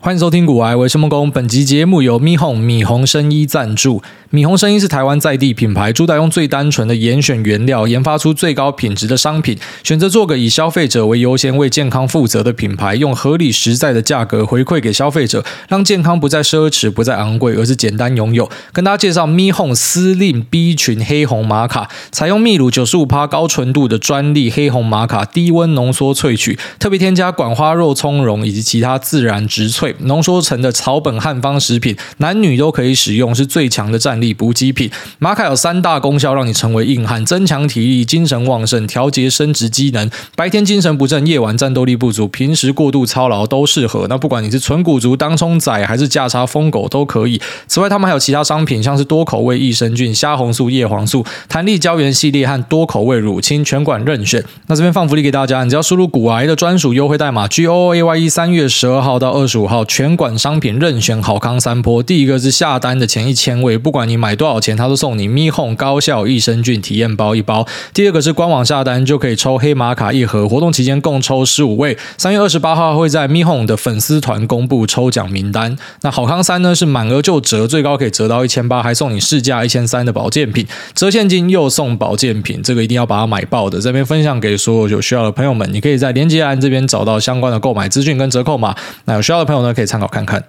欢迎收听《古癌微生梦工》，本集节目由米红米红生医赞助。米红生医是台湾在地品牌，主打用最单纯的严选原料，研发出最高品质的商品，选择做个以消费者为优先、为健康负责的品牌，用合理实在的价格回馈给消费者，让健康不再奢侈、不再昂贵，而是简单拥有。跟大家介绍米红司令 B 群黑红玛卡，采用秘鲁九十五趴高纯度的专利黑红玛卡，低温浓缩萃取，特别添加管花肉葱蓉以及其他自然植萃。浓缩成的草本汉方食品，男女都可以使用，是最强的战力补给品。玛卡有三大功效，让你成为硬汉：增强体力、精神旺盛、调节生殖机能。白天精神不振，夜晚战斗力不足，平时过度操劳都适合。那不管你是纯骨族、当冲仔还是价差疯狗都可以。此外，他们还有其他商品，像是多口味益生菌、虾红素、叶黄素、弹力胶原系列和多口味乳清，全馆任选。那这边放福利给大家，你只要输入骨癌的专属优惠代码 “G O A Y E”，三月十二号到二十五号。全馆商品任选好康三波，第一个是下单的前一千位，不管你买多少钱，他都送你咪哄高效益生菌体验包一包。第二个是官网下单就可以抽黑玛卡一盒，活动期间共抽十五位，三月二十八号会在咪哄的粉丝团公布抽奖名单。那好康三呢是满额就折，最高可以折到一千八，还送你市价一千三的保健品，折现金又送保健品，这个一定要把它买爆的。这边分享给所有有需要的朋友们，你可以在连接栏这边找到相关的购买资讯跟折扣码。那有需要的朋友呢，可以参考看看。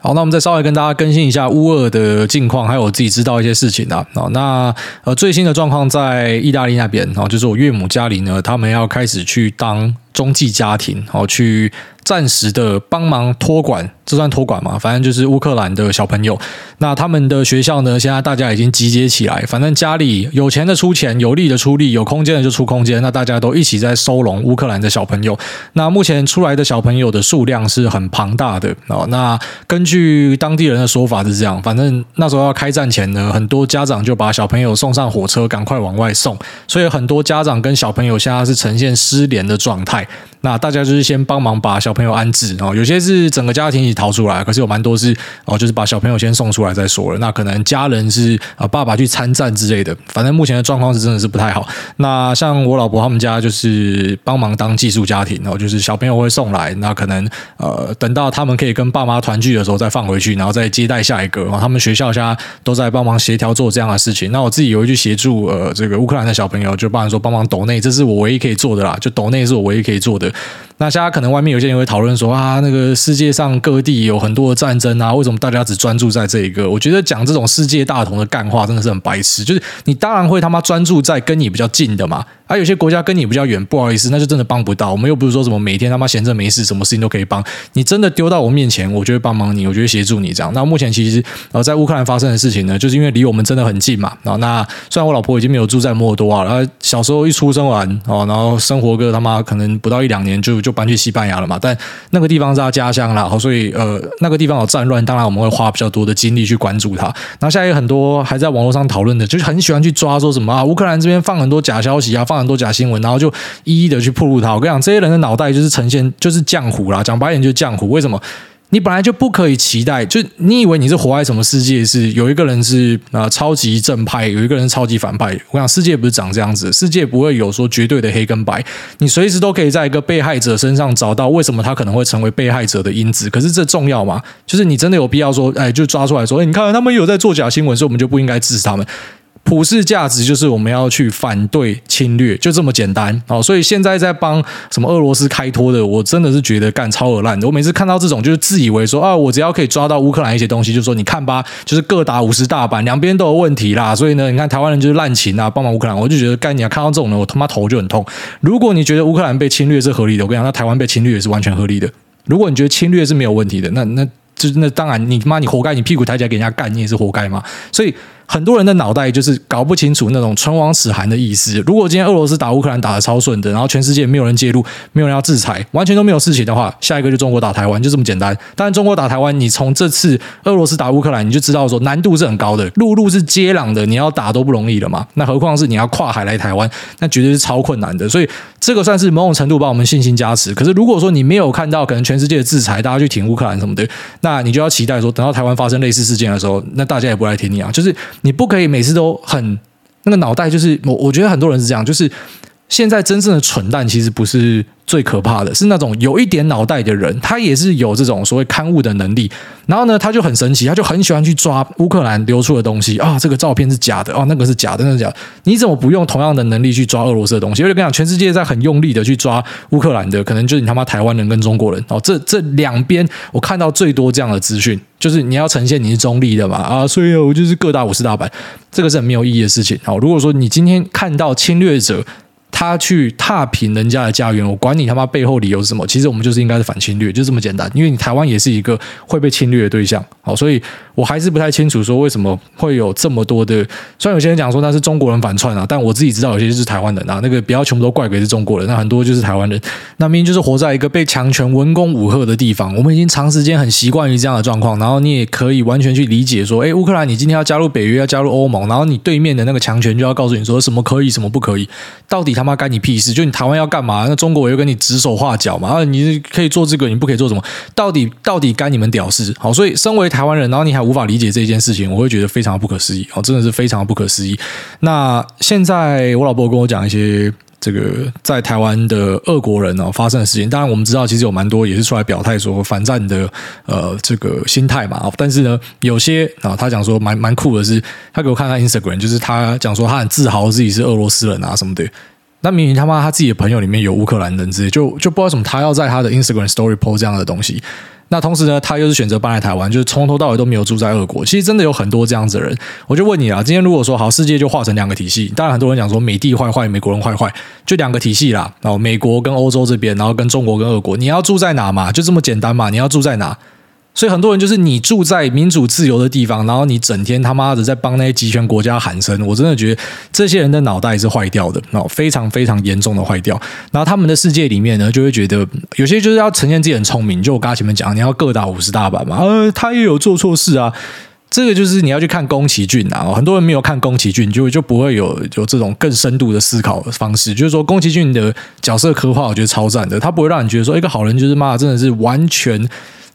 好，那我们再稍微跟大家更新一下乌尔的近况，还有我自己知道一些事情啊。那呃最新的状况在意大利那边，哦就是我岳母家里呢，他们要开始去当中继家庭，然后去暂时的帮忙托管。这算托管嘛？反正就是乌克兰的小朋友。那他们的学校呢？现在大家已经集结起来，反正家里有钱的出钱，有力的出力，有空间的就出空间。那大家都一起在收容乌克兰的小朋友。那目前出来的小朋友的数量是很庞大的哦。那根据当地人的说法是这样，反正那时候要开战前呢，很多家长就把小朋友送上火车，赶快往外送。所以很多家长跟小朋友现在是呈现失联的状态。那大家就是先帮忙把小朋友安置哦。有些是整个家庭一起逃出来，可是有蛮多是哦，就是把小朋友先送出来再说了。那可能家人是啊，爸爸去参战之类的。反正目前的状况是真的是不太好。那像我老婆他们家就是帮忙当寄宿家庭哦，就是小朋友会送来，那可能呃等到他们可以跟爸妈团聚的时候再放回去，然后再接待下一个。然后他们学校现在都在帮忙协调做这样的事情。那我自己也会去协助呃这个乌克兰的小朋友，就帮人说帮忙抖内，这是我唯一可以做的啦。就抖内是我唯一可以做的。那现在可能外面有些人会讨论说啊，那个世界上各地有很多的战争啊，为什么大家只专注在这一个？我觉得讲这种世界大同的干话真的是很白痴。就是你当然会他妈专注在跟你比较近的嘛。而、啊、有些国家跟你比较远，不好意思，那就真的帮不到。我们又不是说什么每天他妈闲着没事，什么事情都可以帮。你真的丢到我面前，我就会帮忙你，我就会协助你这样。那目前其实呃，在乌克兰发生的事情呢，就是因为离我们真的很近嘛。啊，那虽然我老婆已经没有住在摩尔多瓦了，小时候一出生完哦，然后生活个他妈可能不到一两年就就搬去西班牙了嘛。但那个地方是他家乡啦，所以呃，那个地方有战乱，当然我们会花比较多的精力去关注他。然后现在有很多还在网络上讨论的，就是很喜欢去抓说什么啊，乌克兰这边放很多假消息啊，放。很多假新闻，然后就一一的去破露他。我跟你讲，这些人的脑袋就是呈现，就是浆糊啦。讲白点就是浆糊。为什么？你本来就不可以期待，就你以为你是活在什么世界？是有一个人是啊超级正派，有一个人超级反派。我想世界不是长这样子，世界不会有说绝对的黑跟白。你随时都可以在一个被害者身上找到为什么他可能会成为被害者的因子。可是这重要吗？就是你真的有必要说，哎，就抓出来说，哎，你看他们有在做假新闻，所以我们就不应该支持他们。普世价值就是我们要去反对侵略，就这么简单哦。所以现在在帮什么俄罗斯开脱的，我真的是觉得干超恶烂的。我每次看到这种，就是自以为说啊，我只要可以抓到乌克兰一些东西，就说你看吧，就是各打五十大板，两边都有问题啦。所以呢，你看台湾人就是滥情啊，帮忙乌克兰，我就觉得干你啊，看到这种人，我他妈头就很痛。如果你觉得乌克兰被侵略是合理的，我跟你讲，那台湾被侵略也是完全合理的。如果你觉得侵略是没有问题的，那那就那当然你妈你活该，你屁股抬起来给人家干，你也是活该嘛。所以。很多人的脑袋就是搞不清楚那种唇亡齿寒的意思。如果今天俄罗斯打乌克兰打得超顺的，然后全世界没有人介入，没有人要制裁，完全都没有事情的话，下一个就中国打台湾，就这么简单。当然，中国打台湾，你从这次俄罗斯打乌克兰，你就知道说难度是很高的，陆路是接壤的，你要打都不容易了嘛。那何况是你要跨海来台湾，那绝对是超困难的。所以这个算是某种程度把我们信心加持。可是如果说你没有看到可能全世界的制裁，大家去挺乌克兰什么的，那你就要期待说，等到台湾发生类似事件的时候，那大家也不来挺你啊。就是你不可以每次都很那个脑袋，就是我我觉得很多人是这样，就是现在真正的蠢蛋其实不是最可怕的，是那种有一点脑袋的人，他也是有这种所谓勘误的能力。然后呢，他就很神奇，他就很喜欢去抓乌克兰流出的东西啊，这个照片是假的啊，那个是假的，那个是假。你怎么不用同样的能力去抓俄罗斯的东西？我就跟你讲，全世界在很用力的去抓乌克兰的，可能就是你他妈台湾人跟中国人哦。这这两边我看到最多这样的资讯，就是你要呈现你是中立的嘛啊，所以我就是各大五十大板，这个是很没有意义的事情。好，如果说你今天看到侵略者。他去踏平人家的家园，我管你他妈背后理由是什么？其实我们就是应该是反侵略，就这么简单。因为你台湾也是一个会被侵略的对象，好，所以我还是不太清楚说为什么会有这么多的。虽然有些人讲说那是中国人反串啊，但我自己知道有些就是台湾人啊。那个不要全部都怪给是中国人，那很多就是台湾人。那明明就是活在一个被强权文攻武吓的地方，我们已经长时间很习惯于这样的状况。然后你也可以完全去理解说，诶，乌克兰你今天要加入北约，要加入欧盟，然后你对面的那个强权就要告诉你说什么可以，什么不可以，到底他妈干你屁事？就你台湾要干嘛？那中国我又跟你指手画脚嘛？啊，你可以做这个，你不可以做什么？到底到底干你们屌事？好，所以身为台湾人，然后你还无法理解这件事情，我会觉得非常不可思议。哦，真的是非常不可思议。那现在我老婆跟我讲一些这个在台湾的俄国人哦发生的事情。当然，我们知道其实有蛮多也是出来表态说反战的呃这个心态嘛。但是呢，有些啊，他讲说蛮蛮酷的是，他给我看看 Instagram，就是他讲说他很自豪自己是俄罗斯人啊什么的。那明明他妈他自己的朋友里面有乌克兰人之类，就就不知道什么他要在他的 Instagram Story post 这样的东西。那同时呢，他又是选择搬来台湾，就是从头到尾都没有住在俄国。其实真的有很多这样子的人。我就问你啊，今天如果说好，世界就划成两个体系，当然很多人讲说美帝坏坏，美国人坏坏，就两个体系啦。哦美国跟欧洲这边，然后跟中国跟俄国，你要住在哪嘛？就这么简单嘛？你要住在哪？所以很多人就是你住在民主自由的地方，然后你整天他妈的在帮那些集权国家喊声，我真的觉得这些人的脑袋是坏掉的，哦，非常非常严重的坏掉。然后他们的世界里面呢，就会觉得有些就是要呈现自己很聪明，就我刚才前面讲，你要各打五十大板嘛，呃，他也有做错事啊。这个就是你要去看宫崎骏啊，很多人没有看宫崎骏，就就不会有有这种更深度的思考方式。就是说，宫崎骏的角色刻画，我觉得超赞的，他不会让你觉得说一个好人就是妈的真的是完全。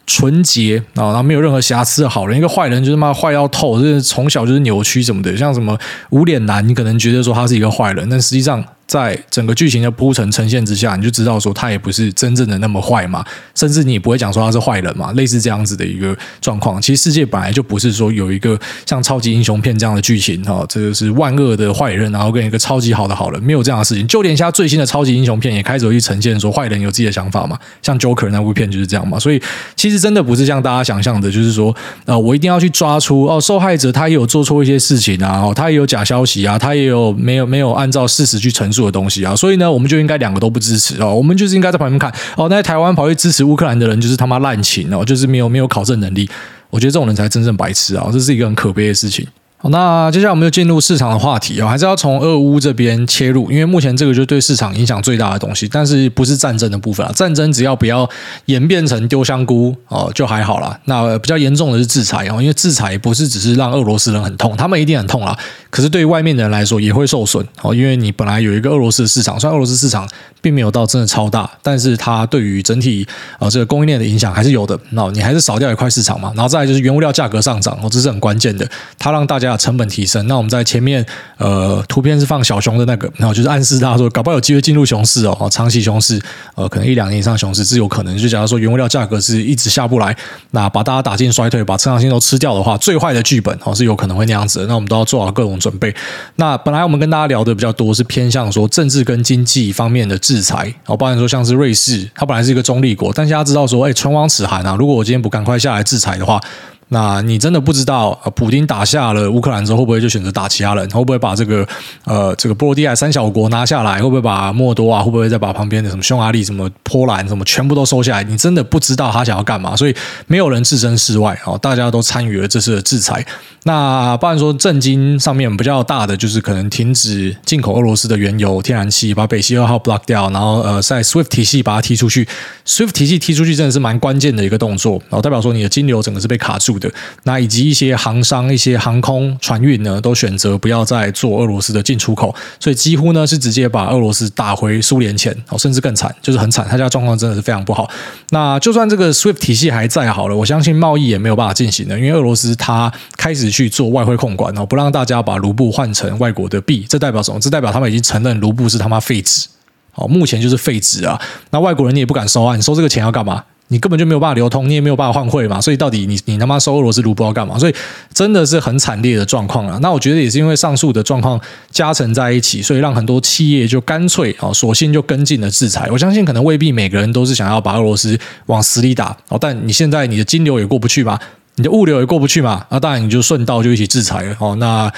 纯洁啊，然后没有任何瑕疵的好人，一个坏人就是妈坏到透，就是从小就是扭曲什么的，像什么无脸男，你可能觉得说他是一个坏人，但实际上。在整个剧情的铺陈呈现之下，你就知道说他也不是真正的那么坏嘛，甚至你也不会讲说他是坏人嘛，类似这样子的一个状况。其实世界本来就不是说有一个像超级英雄片这样的剧情哈，这个是万恶的坏人，然后跟一个超级好的好人，没有这样的事情。就连现在最新的超级英雄片也开始会去呈现说坏人有自己的想法嘛，像 Joker 那部片就是这样嘛。所以其实真的不是像大家想象的，就是说呃，我一定要去抓出哦，受害者他也有做错一些事情啊，哦他也有假消息啊，他也有没有没有按照事实去陈述的东西啊，所以呢。我们就应该两个都不支持哦，我们就是应该在旁边看哦。那在台湾跑去支持乌克兰的人，就是他妈滥情哦，就是没有没有考证能力。我觉得这种人才真正白痴啊，这是一个很可悲的事情。那接下来我们就进入市场的话题哦，还是要从俄乌这边切入，因为目前这个就是对市场影响最大的东西，但是不是战争的部分啊？战争只要不要演变成丢香菇哦，就还好啦。那比较严重的是制裁哦，因为制裁不是只是让俄罗斯人很痛，他们一定很痛啦。可是对于外面的人来说也会受损哦，因为你本来有一个俄罗斯的市场，虽然俄罗斯市场并没有到真的超大，但是它对于整体啊这个供应链的影响还是有的。那你还是少掉一块市场嘛？然后再就是原物料价格上涨哦，这是很关键的，它让大家成本提升。那我们在前面呃图片是放小熊的那个，然后就是暗示大家说，搞不好有机会进入熊市哦，长期熊市，呃，可能一两年以上熊市是有可能。就假如说原物料价格是一直下不来，那把大家打进衰退，把成长性都吃掉的话，最坏的剧本哦是有可能会那样子。那我们都要做好各种准备。那本来我们跟大家聊的比较多是偏向说政治跟经济方面的制裁，哦，包含说像是瑞士，它本来是一个中立国，但是大家知道说，哎，唇亡齿寒啊，如果我今天不赶快下来制裁的话。那你真的不知道，呃普丁打下了乌克兰之后，会不会就选择打其他人？会不会把这个呃这个波罗的海三小国拿下来？会不会把莫多啊？会不会再把旁边的什么匈牙利、什么波兰、什么全部都收下来？你真的不知道他想要干嘛，所以没有人置身事外哦，大家都参与了这次的制裁。那不然说震惊上面比较大的，就是可能停止进口俄罗斯的原油、天然气，把北溪二号 block 掉，然后呃在 SWIFT 体系把它踢出去。SWIFT 体系踢出去真的是蛮关键的一个动作，然后代表说你的金流整个是被卡住的。那以及一些航商、一些航空船运呢，都选择不要再做俄罗斯的进出口，所以几乎呢是直接把俄罗斯打回苏联前哦，甚至更惨，就是很惨，他家状况真的是非常不好。那就算这个 SWIFT 体系还在好了，我相信贸易也没有办法进行的，因为俄罗斯它开始去做外汇控管哦，不让大家把卢布换成外国的币，这代表什么？这代表他们已经承认卢布是他妈废纸。哦，目前就是废纸啊！那外国人你也不敢收啊，你收这个钱要干嘛？你根本就没有办法流通，你也没有办法换汇嘛。所以到底你你他妈收俄罗斯卢布要干嘛？所以真的是很惨烈的状况啊！那我觉得也是因为上述的状况加成在一起，所以让很多企业就干脆啊，索性就跟进了制裁。我相信可能未必每个人都是想要把俄罗斯往死里打哦，但你现在你的金流也过不去嘛，你的物流也过不去嘛，那当然你就顺道就一起制裁了哦。那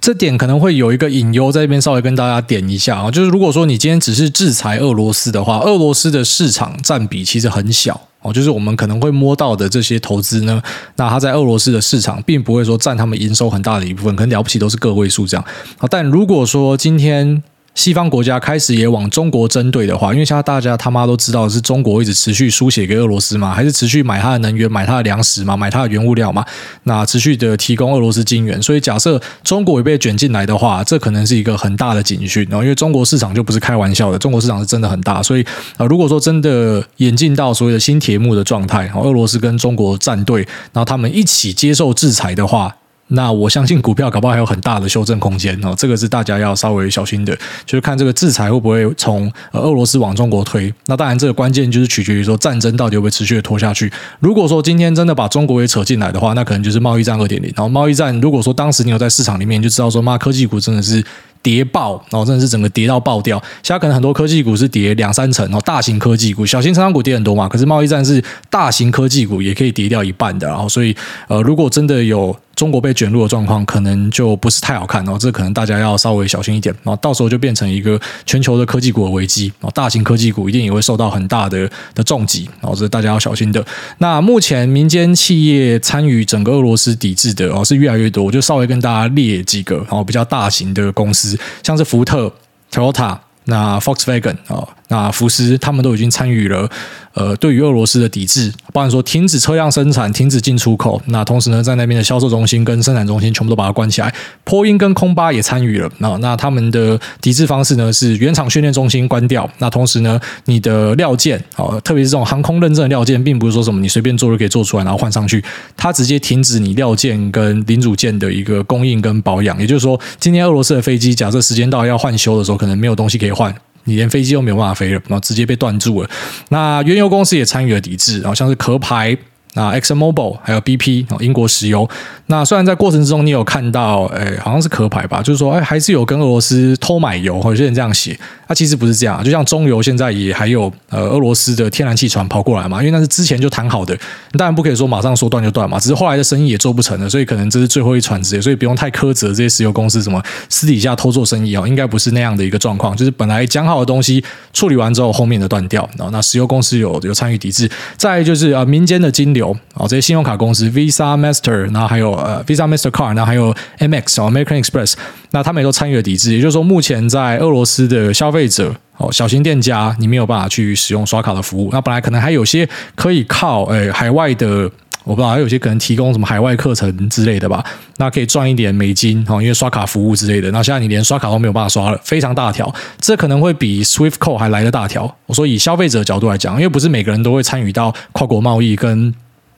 这点可能会有一个隐忧，在这边稍微跟大家点一下啊，就是如果说你今天只是制裁俄罗斯的话，俄罗斯的市场占比其实很小哦，就是我们可能会摸到的这些投资呢，那它在俄罗斯的市场并不会说占他们营收很大的一部分，可能了不起都是个位数这样。但如果说今天，西方国家开始也往中国针对的话，因为现在大家他妈都知道是中国一直持续输血给俄罗斯嘛，还是持续买它的能源、买它的粮食嘛、买它的原物料嘛，那持续的提供俄罗斯金元。所以假设中国也被卷进来的话，这可能是一个很大的警讯。然后，因为中国市场就不是开玩笑的，中国市场是真的很大。所以，呃，如果说真的演进到所谓的新铁幕的状态，俄罗斯跟中国站队，然后他们一起接受制裁的话。那我相信股票搞不好还有很大的修正空间哦，这个是大家要稍微小心的，就是看这个制裁会不会从俄罗斯往中国推。那当然，这个关键就是取决于说战争到底会不会持续的拖下去。如果说今天真的把中国也扯进来的话，那可能就是贸易战二点零。然后贸易战，如果说当时你有在市场里面，就知道说，妈科技股真的是。跌爆，然后真的是整个跌到爆掉。现在可能很多科技股是跌两三成哦，大型科技股，小型成长股跌很多嘛。可是贸易战是大型科技股也可以跌掉一半的。然后所以呃，如果真的有中国被卷入的状况，可能就不是太好看哦。这可能大家要稍微小心一点。然后到时候就变成一个全球的科技股的危机。然后大型科技股一定也会受到很大的的重击。然后这是大家要小心的。那目前民间企业参与整个俄罗斯抵制的哦是越来越多。我就稍微跟大家列几个，然后比较大型的公司。像是福特、Toyota、那 Volkswagen 啊。那福斯他们都已经参与了，呃，对于俄罗斯的抵制，包含说停止车辆生产、停止进出口。那同时呢，在那边的销售中心跟生产中心全部都把它关起来。波音跟空巴也参与了。那那他们的抵制方式呢是原厂训练中心关掉。那同时呢，你的料件啊，特别是这种航空认证的料件，并不是说什么你随便做就可以做出来，然后换上去。它直接停止你料件跟零组件的一个供应跟保养。也就是说，今天俄罗斯的飞机，假设时间到要换修的时候，可能没有东西可以换。你连飞机都没有办法飞了，然后直接被断住了。那原油公司也参与了抵制，然后像是壳牌。那 ExxonMobil 还有 BP 哦，英国石油。那虽然在过程之中你有看到，诶，好像是壳牌吧，就是说，诶，还是有跟俄罗斯偷买油，有些人这样写。那其实不是这样，就像中油现在也还有呃俄罗斯的天然气船跑过来嘛，因为那是之前就谈好的，当然不可以说马上说断就断嘛，只是后来的生意也做不成了，所以可能这是最后一船只，所以不用太苛责这些石油公司什么私底下偷做生意哦，应该不是那样的一个状况，就是本来讲好的东西处理完之后，后面的断掉。然后那石油公司有有参与抵制，再就是呃民间的金流。有哦，这些信用卡公司 Visa、Master，然后还有呃 Visa、Mastercard，然后还有 Amex 哦 American Express，那他们也都参与了抵制。也就是说，目前在俄罗斯的消费者哦，小型店家你没有办法去使用刷卡的服务。那本来可能还有些可以靠诶海外的，我不知道还有些可能提供什么海外课程之类的吧，那可以赚一点美金哦，因为刷卡服务之类的。那现在你连刷卡都没有办法刷了，非常大条，这可能会比 Swift Code 还来得大条。我说以消费者的角度来讲，因为不是每个人都会参与到跨国贸易跟。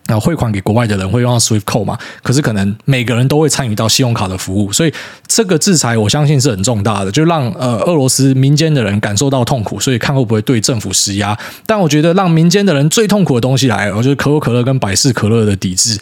那汇款给国外的人会用到 Swift Code 嘛？可是可能每个人都会参与到信用卡的服务，所以这个制裁我相信是很重大的，就让呃俄罗斯民间的人感受到痛苦，所以看会不会对政府施压。但我觉得让民间的人最痛苦的东西来了，就是可口可乐跟百事可乐的抵制。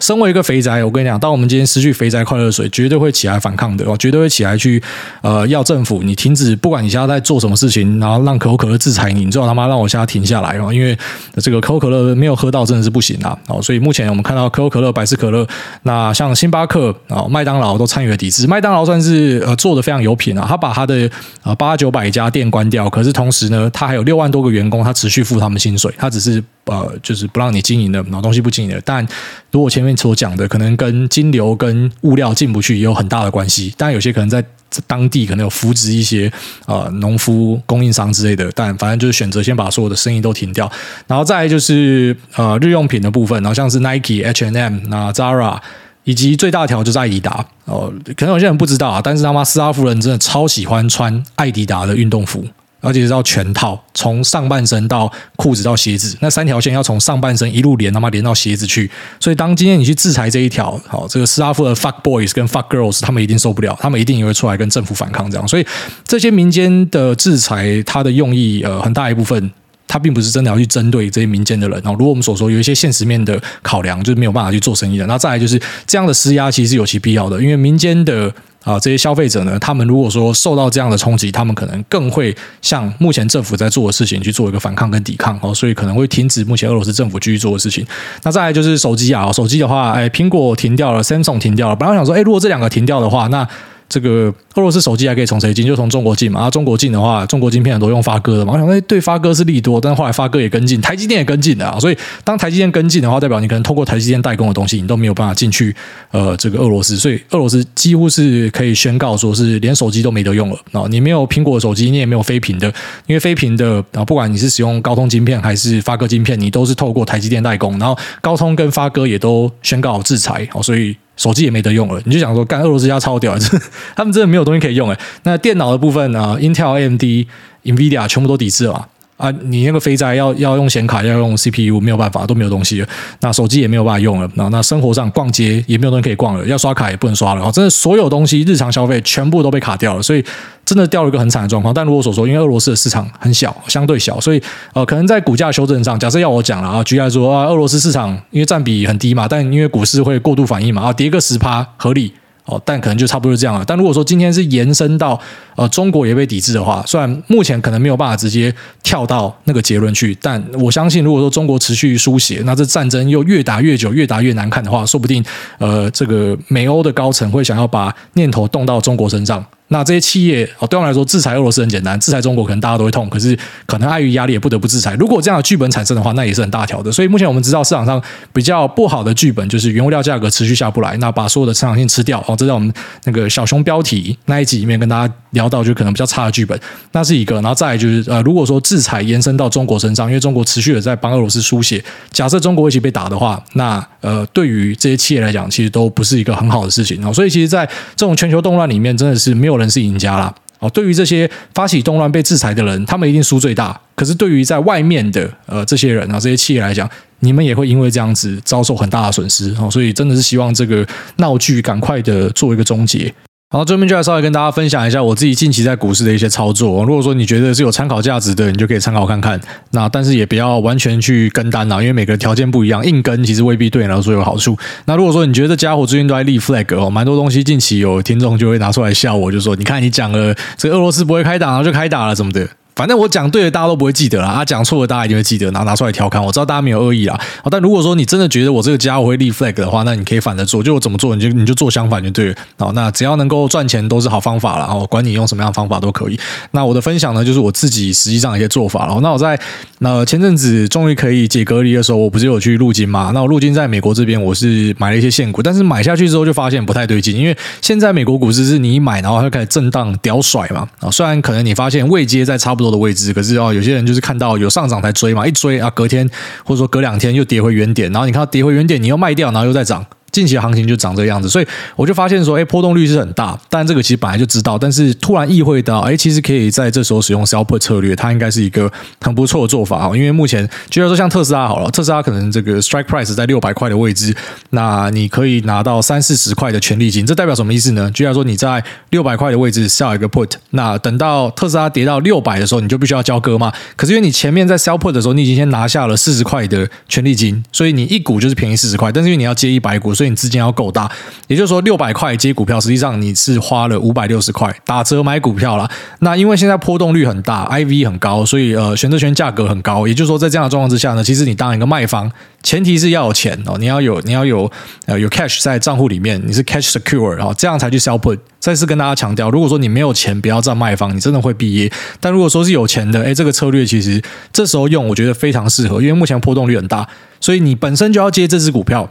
身为一个肥宅，我跟你讲，当我们今天失去肥宅快乐水，绝对会起来反抗的哦，绝对会起来去呃要政府你停止，不管你现在在做什么事情，然后让可口可乐制裁你，你最好他妈让我现在停下来哦，因为这个可口可乐没有喝到真的是不行啊哦，所以目前我们看到可口可乐、百事可乐，那像星巴克啊、麦当劳都参与了抵制，麦当劳算是呃做的非常有品啊，他把他的呃八九百家店关掉，可是同时呢，他还有六万多个员工，他持续付他们薪水，他只是呃，就是不让你经营的，然后东西不经营的。但如果前面所讲的，可能跟金流跟物料进不去也有很大的关系。当然，有些可能在当地可能有扶植一些呃农夫、供应商之类的。但反正就是选择先把所有的生意都停掉。然后再就是呃日用品的部分，然后像是 Nike、H and M、那 Zara，以及最大条就是爱迪达。哦，可能有些人不知道啊，但是他妈斯拉夫人真的超喜欢穿爱迪达的运动服。而且是要全套，从上半身到裤子到鞋子，那三条线要从上半身一路连，他妈连到鞋子去。所以当今天你去制裁这一条，好，这个斯拉夫的 fuck boys 跟 fuck girls，他们一定受不了，他们一定也会出来跟政府反抗这样。所以这些民间的制裁，它的用意，呃，很大一部分，它并不是真的要去针对这些民间的人。然后，如果我们所说有一些现实面的考量，就是没有办法去做生意的。那再来就是这样的施压，其实是有其必要的，因为民间的。啊，这些消费者呢，他们如果说受到这样的冲击，他们可能更会向目前政府在做的事情去做一个反抗跟抵抗哦，所以可能会停止目前俄罗斯政府继续做的事情。那再来就是手机啊，手机的话，哎，苹果停掉了，Samsung 停掉了。本来想说，哎，如果这两个停掉的话，那这个俄罗斯手机还可以从谁进？就从中国进嘛。啊，中国进的话，中国晶片很多用发哥的嘛。我想说，对发哥是利多，但是后来发哥也跟进，台积电也跟进的啊。所以当台积电跟进的话，代表你可能透过台积电代工的东西，你都没有办法进去呃这个俄罗斯。所以俄罗斯几乎是可以宣告说是连手机都没得用了啊。你没有苹果手机，你也没有非屏的，因为非屏的啊，不管你是使用高通晶片还是发哥晶片，你都是透过台积电代工。然后高通跟发哥也都宣告制裁哦，所以。手机也没得用了，你就想说，干俄罗斯家超屌，他们真的没有东西可以用诶。那电脑的部分呢？Intel、AMD、NVIDIA 全部都抵制了。啊，你那个肥宅要要用显卡，要用 CPU，没有办法，都没有东西了。那手机也没有办法用了。那那生活上逛街也没有东西可以逛了，要刷卡也不能刷了。啊，真的所有东西日常消费全部都被卡掉了，所以真的掉了一个很惨的状况。但如果所说，因为俄罗斯的市场很小，相对小，所以呃，可能在股价修正上，假设要我讲了啊，举例来说啊，俄罗斯市场因为占比很低嘛，但因为股市会过度反应嘛，啊，跌个十趴合理。哦，但可能就差不多是这样了。但如果说今天是延伸到呃中国也被抵制的话，虽然目前可能没有办法直接跳到那个结论去，但我相信如果说中国持续输血，那这战争又越打越久，越打越难看的话，说不定呃这个美欧的高层会想要把念头动到中国身上。那这些企业哦，对我来说，制裁俄罗斯很简单，制裁中国可能大家都会痛，可是可能碍于压力也不得不制裁。如果这样的剧本产生的话，那也是很大条的。所以目前我们知道市场上比较不好的剧本就是原物料价格持续下不来，那把所有的成长性吃掉哦，这在我们那个小熊标题那一集里面跟大家聊到，就可能比较差的剧本，那是一个。然后再就是呃，如果说制裁延伸到中国身上，因为中国持续的在帮俄罗斯输血，假设中国一起被打的话，那呃，对于这些企业来讲，其实都不是一个很好的事情哦。所以其实，在这种全球动乱里面，真的是没有人是赢家啦。哦，对于这些发起动乱被制裁的人，他们一定输最大。可是对于在外面的呃这些人啊，这些企业来讲，你们也会因为这样子遭受很大的损失。哦，所以真的是希望这个闹剧赶快的做一个终结。好，这边就来稍微跟大家分享一下我自己近期在股市的一些操作。如果说你觉得是有参考价值的，你就可以参考看看。那但是也不要完全去跟单啊，因为每个条件不一样，硬跟其实未必对你来说有好处。那如果说你觉得这家伙最近都在立 flag 哦，蛮多东西近期有听众就会拿出来笑我，就说你看你讲了这个俄罗斯不会开打，然后就开打了怎么的。反正我讲对了，大家都不会记得啦。啊，讲错了，大家一定会记得，然后拿出来调侃。我知道大家没有恶意啦。但如果说你真的觉得我这个家伙会立 flag 的话，那你可以反着做，就我怎么做，你就你就做相反就对了。好，那只要能够赚钱都是好方法了。哦，管你用什么样的方法都可以。那我的分享呢，就是我自己实际上的一些做法了。那我在那前阵子终于可以解隔离的时候，我不是有去入金嘛？那我入金在美国这边，我是买了一些现股，但是买下去之后就发现不太对劲，因为现在美国股市是你一买，然后它开始震荡屌甩嘛。啊，虽然可能你发现未接在差不多的位置，可是哦。有些人就是看到有上涨才追嘛，一追啊，隔天或者说隔两天又跌回原点，然后你看到跌回原点，你又卖掉，然后又再涨。近期的行情就长这个样子，所以我就发现说，哎，波动率是很大。但这个其实本来就知道，但是突然意会到，哎，其实可以在这时候使用 sell put 策略，它应该是一个很不错的做法啊。因为目前，就说像特斯拉好了，特斯拉可能这个 strike price 在六百块的位置，那你可以拿到三四十块的权利金，这代表什么意思呢？就像说你在六百块的位置 sell 一个 put，那等到特斯拉跌到六百的时候，你就必须要交割嘛。可是因为你前面在 sell put 的时候，你已经先拿下了四十块的权利金，所以你一股就是便宜四十块，但是因为你要接一百股。所以你资金要够大。也就是说，六百块接股票，实际上你是花了五百六十块打折买股票了。那因为现在波动率很大，IV 很高，所以呃选择权价格很高。也就是说，在这样的状况之下呢，其实你当一个卖方，前提是要有钱哦，你要有你要有呃有 cash 在账户里面，你是 cash secure 哦，这样才去 sell put。再次跟大家强调，如果说你没有钱，不要站卖方，你真的会毕业。但如果说是有钱的，哎，这个策略其实这时候用，我觉得非常适合，因为目前波动率很大，所以你本身就要接这支股票。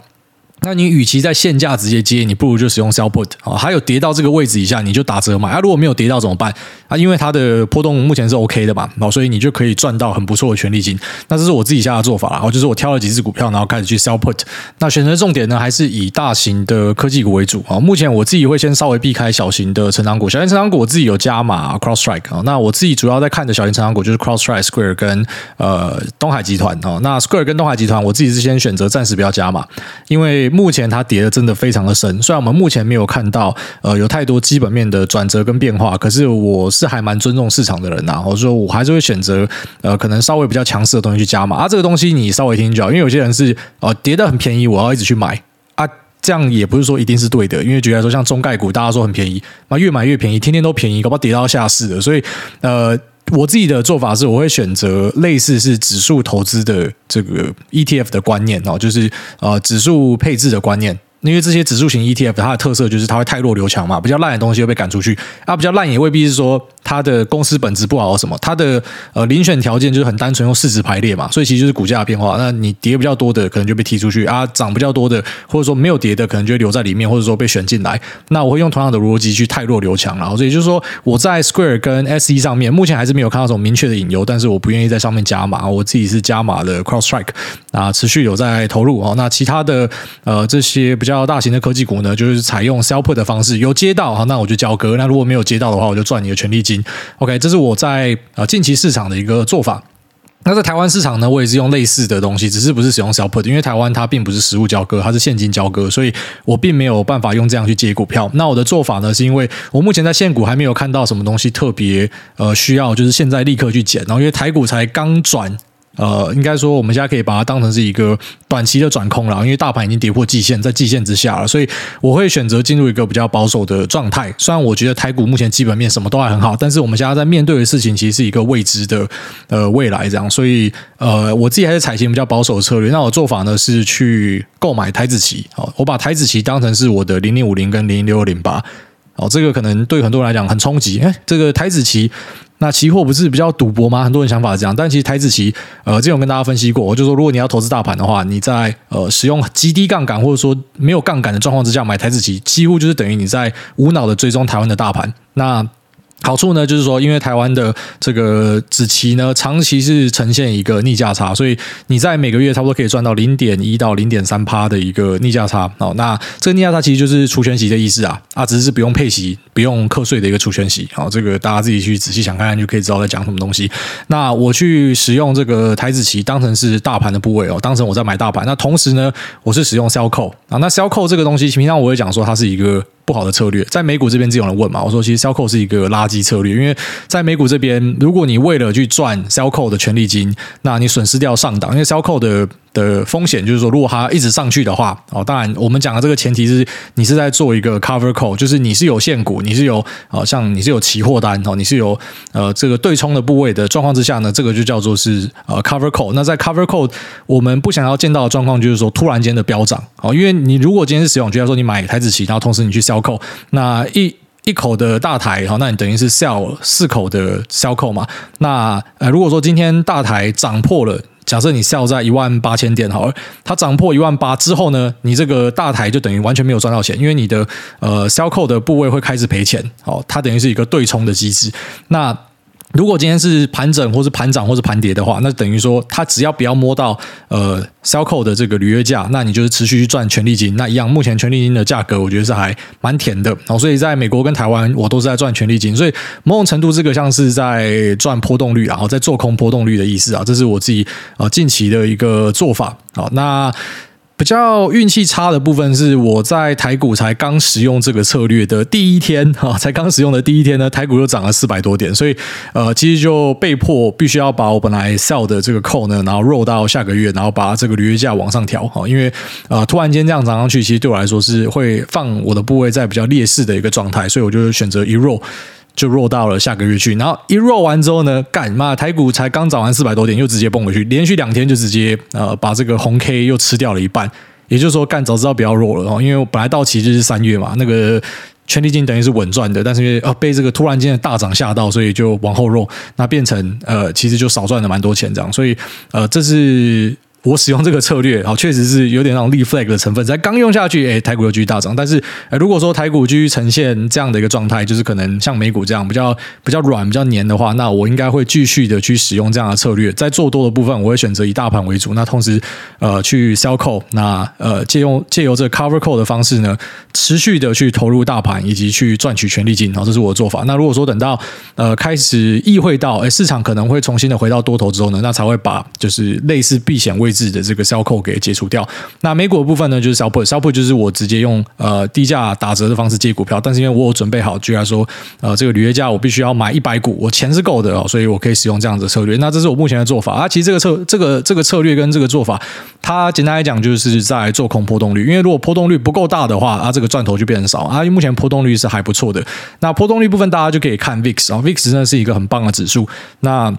那你与其在现价直接接，你不如就使用 sell put 啊，还有跌到这个位置以下，你就打折买啊。如果没有跌到怎么办啊？因为它的波动目前是 OK 的嘛，所以你就可以赚到很不错的权利金。那这是我自己下的做法啦，就是我挑了几只股票，然后开始去 sell put。那选择重点呢，还是以大型的科技股为主啊。目前我自己会先稍微避开小型的成长股，小型成长股我自己有加码 cross strike 啊。那我自己主要在看的小型成长股就是 cross strike、Square 跟呃东海集团啊。那 Square 跟东海集团，我自己是先选择暂时不要加码，因为目前它跌的。真的非常的深，虽然我们目前没有看到呃有太多基本面的转折跟变化，可是我是还蛮尊重市场的人呐，我说我还是会选择呃可能稍微比较强势的东西去加码啊，这个东西你稍微听就好，因为有些人是呃跌得很便宜，我要一直去买啊，这样也不是说一定是对的，因为举例来说像中概股，大家说很便宜，那越买越便宜，天天都便宜，搞不好跌到下市了，所以呃。我自己的做法是，我会选择类似是指数投资的这个 ETF 的观念哦，就是呃指数配置的观念。因为这些指数型 ETF 它的特色就是它会太弱留强嘛，比较烂的东西会被赶出去，啊，比较烂也未必是说它的公司本质不好什么，它的呃遴选条件就是很单纯用市值排列嘛，所以其实就是股价的变化。那你跌比较多的可能就被踢出去啊，涨比较多的或者说没有跌的可能就留在里面，或者说被选进来。那我会用同样的逻辑去汰弱留强，然后所以就是说我在 Square 跟 SE 上面目前还是没有看到什么明确的引诱，但是我不愿意在上面加码，我自己是加码的 Cross Strike 啊，持续有在投入哦。那其他的呃这些比较大型的科技股呢，就是采用 sell put 的方式，有接到哈，那我就交割；那如果没有接到的话，我就赚你的权利金。OK，这是我在呃近期市场的一个做法。那在台湾市场呢，我也是用类似的东西，只是不是使用 sell put，因为台湾它并不是实物交割，它是现金交割，所以我并没有办法用这样去接股票。那我的做法呢，是因为我目前在现股还没有看到什么东西特别呃需要，就是现在立刻去捡，然后因为台股才刚转。呃，应该说我们现在可以把它当成是一个短期的转空了，因为大盘已经跌破季线，在季线之下了，所以我会选择进入一个比较保守的状态。虽然我觉得台股目前基本面什么都还很好，但是我们现在在面对的事情其实是一个未知的呃未来这样，所以呃我自己还是采行比较保守策略。那我做法呢是去购买台指期，好，我把台指期当成是我的零零五零跟零零六二零八，哦，这个可能对很多人来讲很冲击，哎，这个台指期。那期货不是比较赌博吗？很多人想法是这样，但其实台指期，呃，之前我跟大家分析过，我就说如果你要投资大盘的话，你在呃使用极低杠杆或者说没有杠杆的状况之下买台指期，几乎就是等于你在无脑的追踪台湾的大盘。那好处呢，就是说，因为台湾的这个子期呢，长期是呈现一个逆价差，所以你在每个月差不多可以赚到零点一到零点三趴的一个逆价差。哦，那这个逆价差其实就是除权息的意思啊，啊，只是不用配息、不用课税的一个除权息。好，这个大家自己去仔细想看看，就可以知道在讲什么东西。那我去使用这个台子期当成是大盘的部位哦，当成我在买大盘。那同时呢，我是使用 sell call 啊，那 sell call 这个东西，平常我会讲说它是一个。不好的策略，在美股这边，就有人问嘛，我说其实 sell call 是一个垃圾策略，因为在美股这边，如果你为了去赚 sell call 的权利金，那你损失掉上档，因为 sell call 的。的风险就是说，如果它一直上去的话，哦，当然我们讲的这个前提是你是在做一个 cover call，就是你是有现股，你是有啊，像你是有期货单哦，你是有呃这个对冲的部位的状况之下呢，这个就叫做是呃 cover call。那在 cover call，我们不想要见到的状况就是说突然间的飙涨哦，因为你如果今天是使用，就像说你买台子期，然后同时你去 sell call，那一一口的大台哈，那你等于是 sell 四口的 sell call 嘛。那呃如果说今天大台涨破了。假设你 sell 在一万八千点好了，它涨破一万八之后呢，你这个大台就等于完全没有赚到钱，因为你的呃 sell 剔的部位会开始赔钱，好，它等于是一个对冲的机制。那如果今天是盘整，或是盘涨，或是盘跌的话，那等于说它只要不要摸到呃 sell call 的这个履约价，那你就是持续去赚权利金。那一样，目前权利金的价格，我觉得是还蛮甜的。哦，所以在美国跟台湾，我都是在赚权利金。所以某种程度，这个像是在赚波动率，然后在做空波动率的意思啊。这是我自己呃近期的一个做法。好，那。比较运气差的部分是我在台股才刚使用这个策略的第一天哈，才刚使用的第一天呢，台股就涨了四百多点，所以呃，其实就被迫必须要把我本来 sell 的这个 call 呢，然后 roll 到下个月，然后把这个履约价往上调哈，因为呃突然间这样涨上去，其实对我来说是会放我的部位在比较劣势的一个状态，所以我就选择一 roll。就弱到了下个月去，然后一弱完之后呢，干嘛？台股才刚涨完四百多点，又直接蹦回去，连续两天就直接呃把这个红 K 又吃掉了一半。也就是说，干早知道不要弱了哦，因为本来到期就是三月嘛，那个权利金等于是稳赚的，但是因为呃被这个突然间的大涨吓到，所以就往后弱，那变成呃其实就少赚了蛮多钱这样，所以呃这是。我使用这个策略，好，确实是有点那种立 flag 的成分，才刚用下去，哎，台股又继续大涨。但是，如果说台股继续呈现这样的一个状态，就是可能像美股这样比较比较软、比较黏的话，那我应该会继续的去使用这样的策略。在做多的部分，我会选择以大盘为主，那同时，呃，去 sell call，那呃，借用借由这个 cover call 的方式呢，持续的去投入大盘以及去赚取权利金，好，这是我的做法。那如果说等到呃开始意会到，哎，市场可能会重新的回到多头之后呢，那才会把就是类似避险位。位置的这个 sell call 给解除掉。那美股的部分呢，就是 sell put，sell put 就是我直接用呃低价打折的方式接股票，但是因为我有准备好，居然说呃这个履约价我必须要买一百股，我钱是够的哦，所以我可以使用这样子的策略。那这是我目前的做法啊。其实这个策这个这个策略跟这个做法，它简单来讲就是在做空波动率，因为如果波动率不够大的话啊，这个赚头就变少啊。因为目前波动率是还不错的。那波动率部分大家就可以看 VIX 啊，VIX 真的是一个很棒的指数。那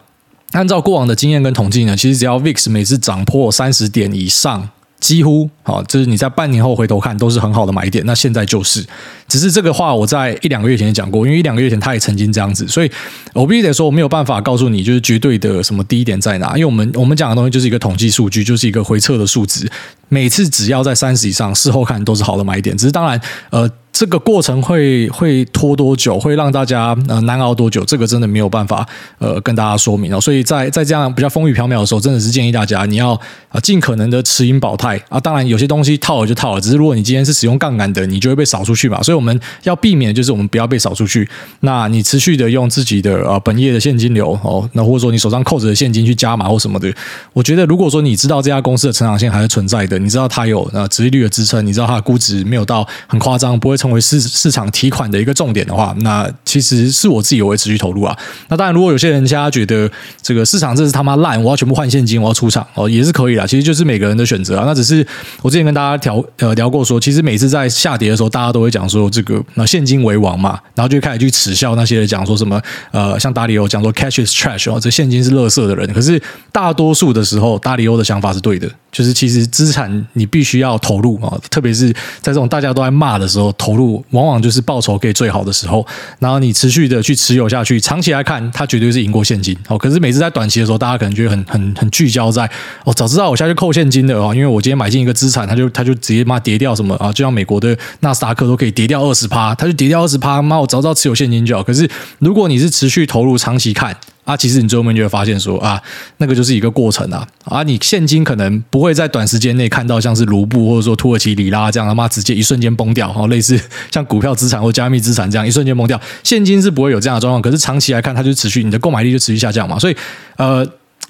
按照过往的经验跟统计呢，其实只要 VIX 每次涨破三十点以上，几乎好，就是你在半年后回头看都是很好的买点。那现在就是，只是这个话我在一两个月前讲过，因为一两个月前他也曾经这样子，所以我必须得说我没有办法告诉你就是绝对的什么低点在哪，因为我们我们讲的东西就是一个统计数据，就是一个回撤的数值，每次只要在三十以上，事后看都是好的买点。只是当然，呃。这个过程会会拖多久，会让大家呃难熬多久？这个真的没有办法呃跟大家说明哦。所以在在这样比较风雨飘渺的时候，真的是建议大家你要啊尽可能的持盈保泰啊。当然有些东西套了就套了，只是如果你今天是使用杠杆的，你就会被扫出去嘛。所以我们要避免就是我们不要被扫出去。那你持续的用自己的呃本业的现金流哦，那或者说你手上扣着的现金去加码或什么的。我觉得如果说你知道这家公司的成长性还是存在的，你知道它有呃殖利率的支撑，你知道它的估值没有到很夸张，不会成为市市场提款的一个重点的话，那其实是我自己也会持续投入啊。那当然，如果有些人家觉得这个市场这是他妈烂，我要全部换现金，我要出场哦，也是可以啦。其实就是每个人的选择啊。那只是我之前跟大家聊呃聊过说，其实每次在下跌的时候，大家都会讲说这个那现金为王嘛，然后就开始去耻笑那些人讲说什么呃，像达里欧讲说 cash is trash 哦，这现金是垃圾的人。可是大多数的时候，达里欧的想法是对的，就是其实资产你必须要投入啊，特别是在这种大家都在骂的时候，投入往往就是报酬可以最好的时候，然后你持续的去持有下去，长期来看，它绝对是赢过现金。哦，可是每次在短期的时候，大家可能觉得很很很聚焦在哦，早知道我下去扣现金的哦，因为我今天买进一个资产，它就它就直接妈跌掉什么啊，就像美国的纳斯达克都可以跌掉二十趴，它就跌掉二十趴，妈我早知道持有现金就好。可是如果你是持续投入，长期看。啊，其实你最后面就会发现说啊，那个就是一个过程啊。啊，你现金可能不会在短时间内看到像是卢布或者说土耳其里拉这样他妈直接一瞬间崩掉，哦，类似 像股票资产或加密资产这样一瞬间崩掉，现金是不会有这样的状况。可是长期来看，它就持续，你的购买力就持续下降嘛。所以，呃。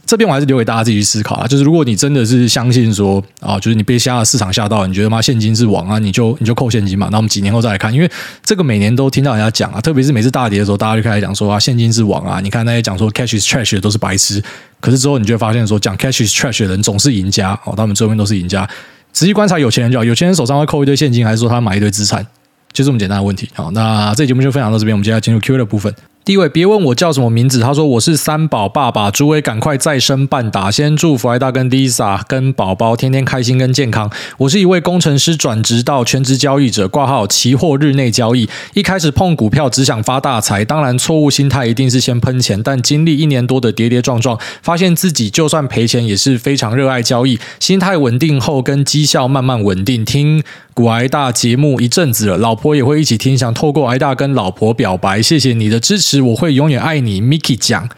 这边我还是留给大家自己去思考啊，就是如果你真的是相信说啊，就是你被吓市场吓到，你觉得妈现金是王啊，你就你就扣现金嘛。那我们几年后再来看，因为这个每年都听到人家讲啊，特别是每次大跌的时候，大家就开始讲说啊，现金是王啊。你看那些讲说 cash is trash 的都是白痴，可是之后你就会发现说讲 cash is trash 的人总是赢家哦，他们最后面都是赢家。仔细观察有钱人就好，有钱人手上会扣一堆现金，还是说他买一堆资产，就这么简单的问题。好，那这节目就分享到这边，我们接下来进入 Q&A 的部分。第一位，别问我叫什么名字。他说我是三宝爸爸，诸位赶快再生半打。先祝福艾大跟 Lisa 跟宝宝天天开心跟健康。我是一位工程师转职到全职交易者，挂号期货日内交易。一开始碰股票只想发大财，当然错误心态一定是先喷钱。但经历一年多的跌跌撞撞，发现自己就算赔钱也是非常热爱交易。心态稳定后，跟绩效慢慢稳定。听股癌大节目一阵子了，老婆也会一起听，想透过癌大跟老婆表白，谢谢你的支持。是我会永远爱你，Mickey 讲。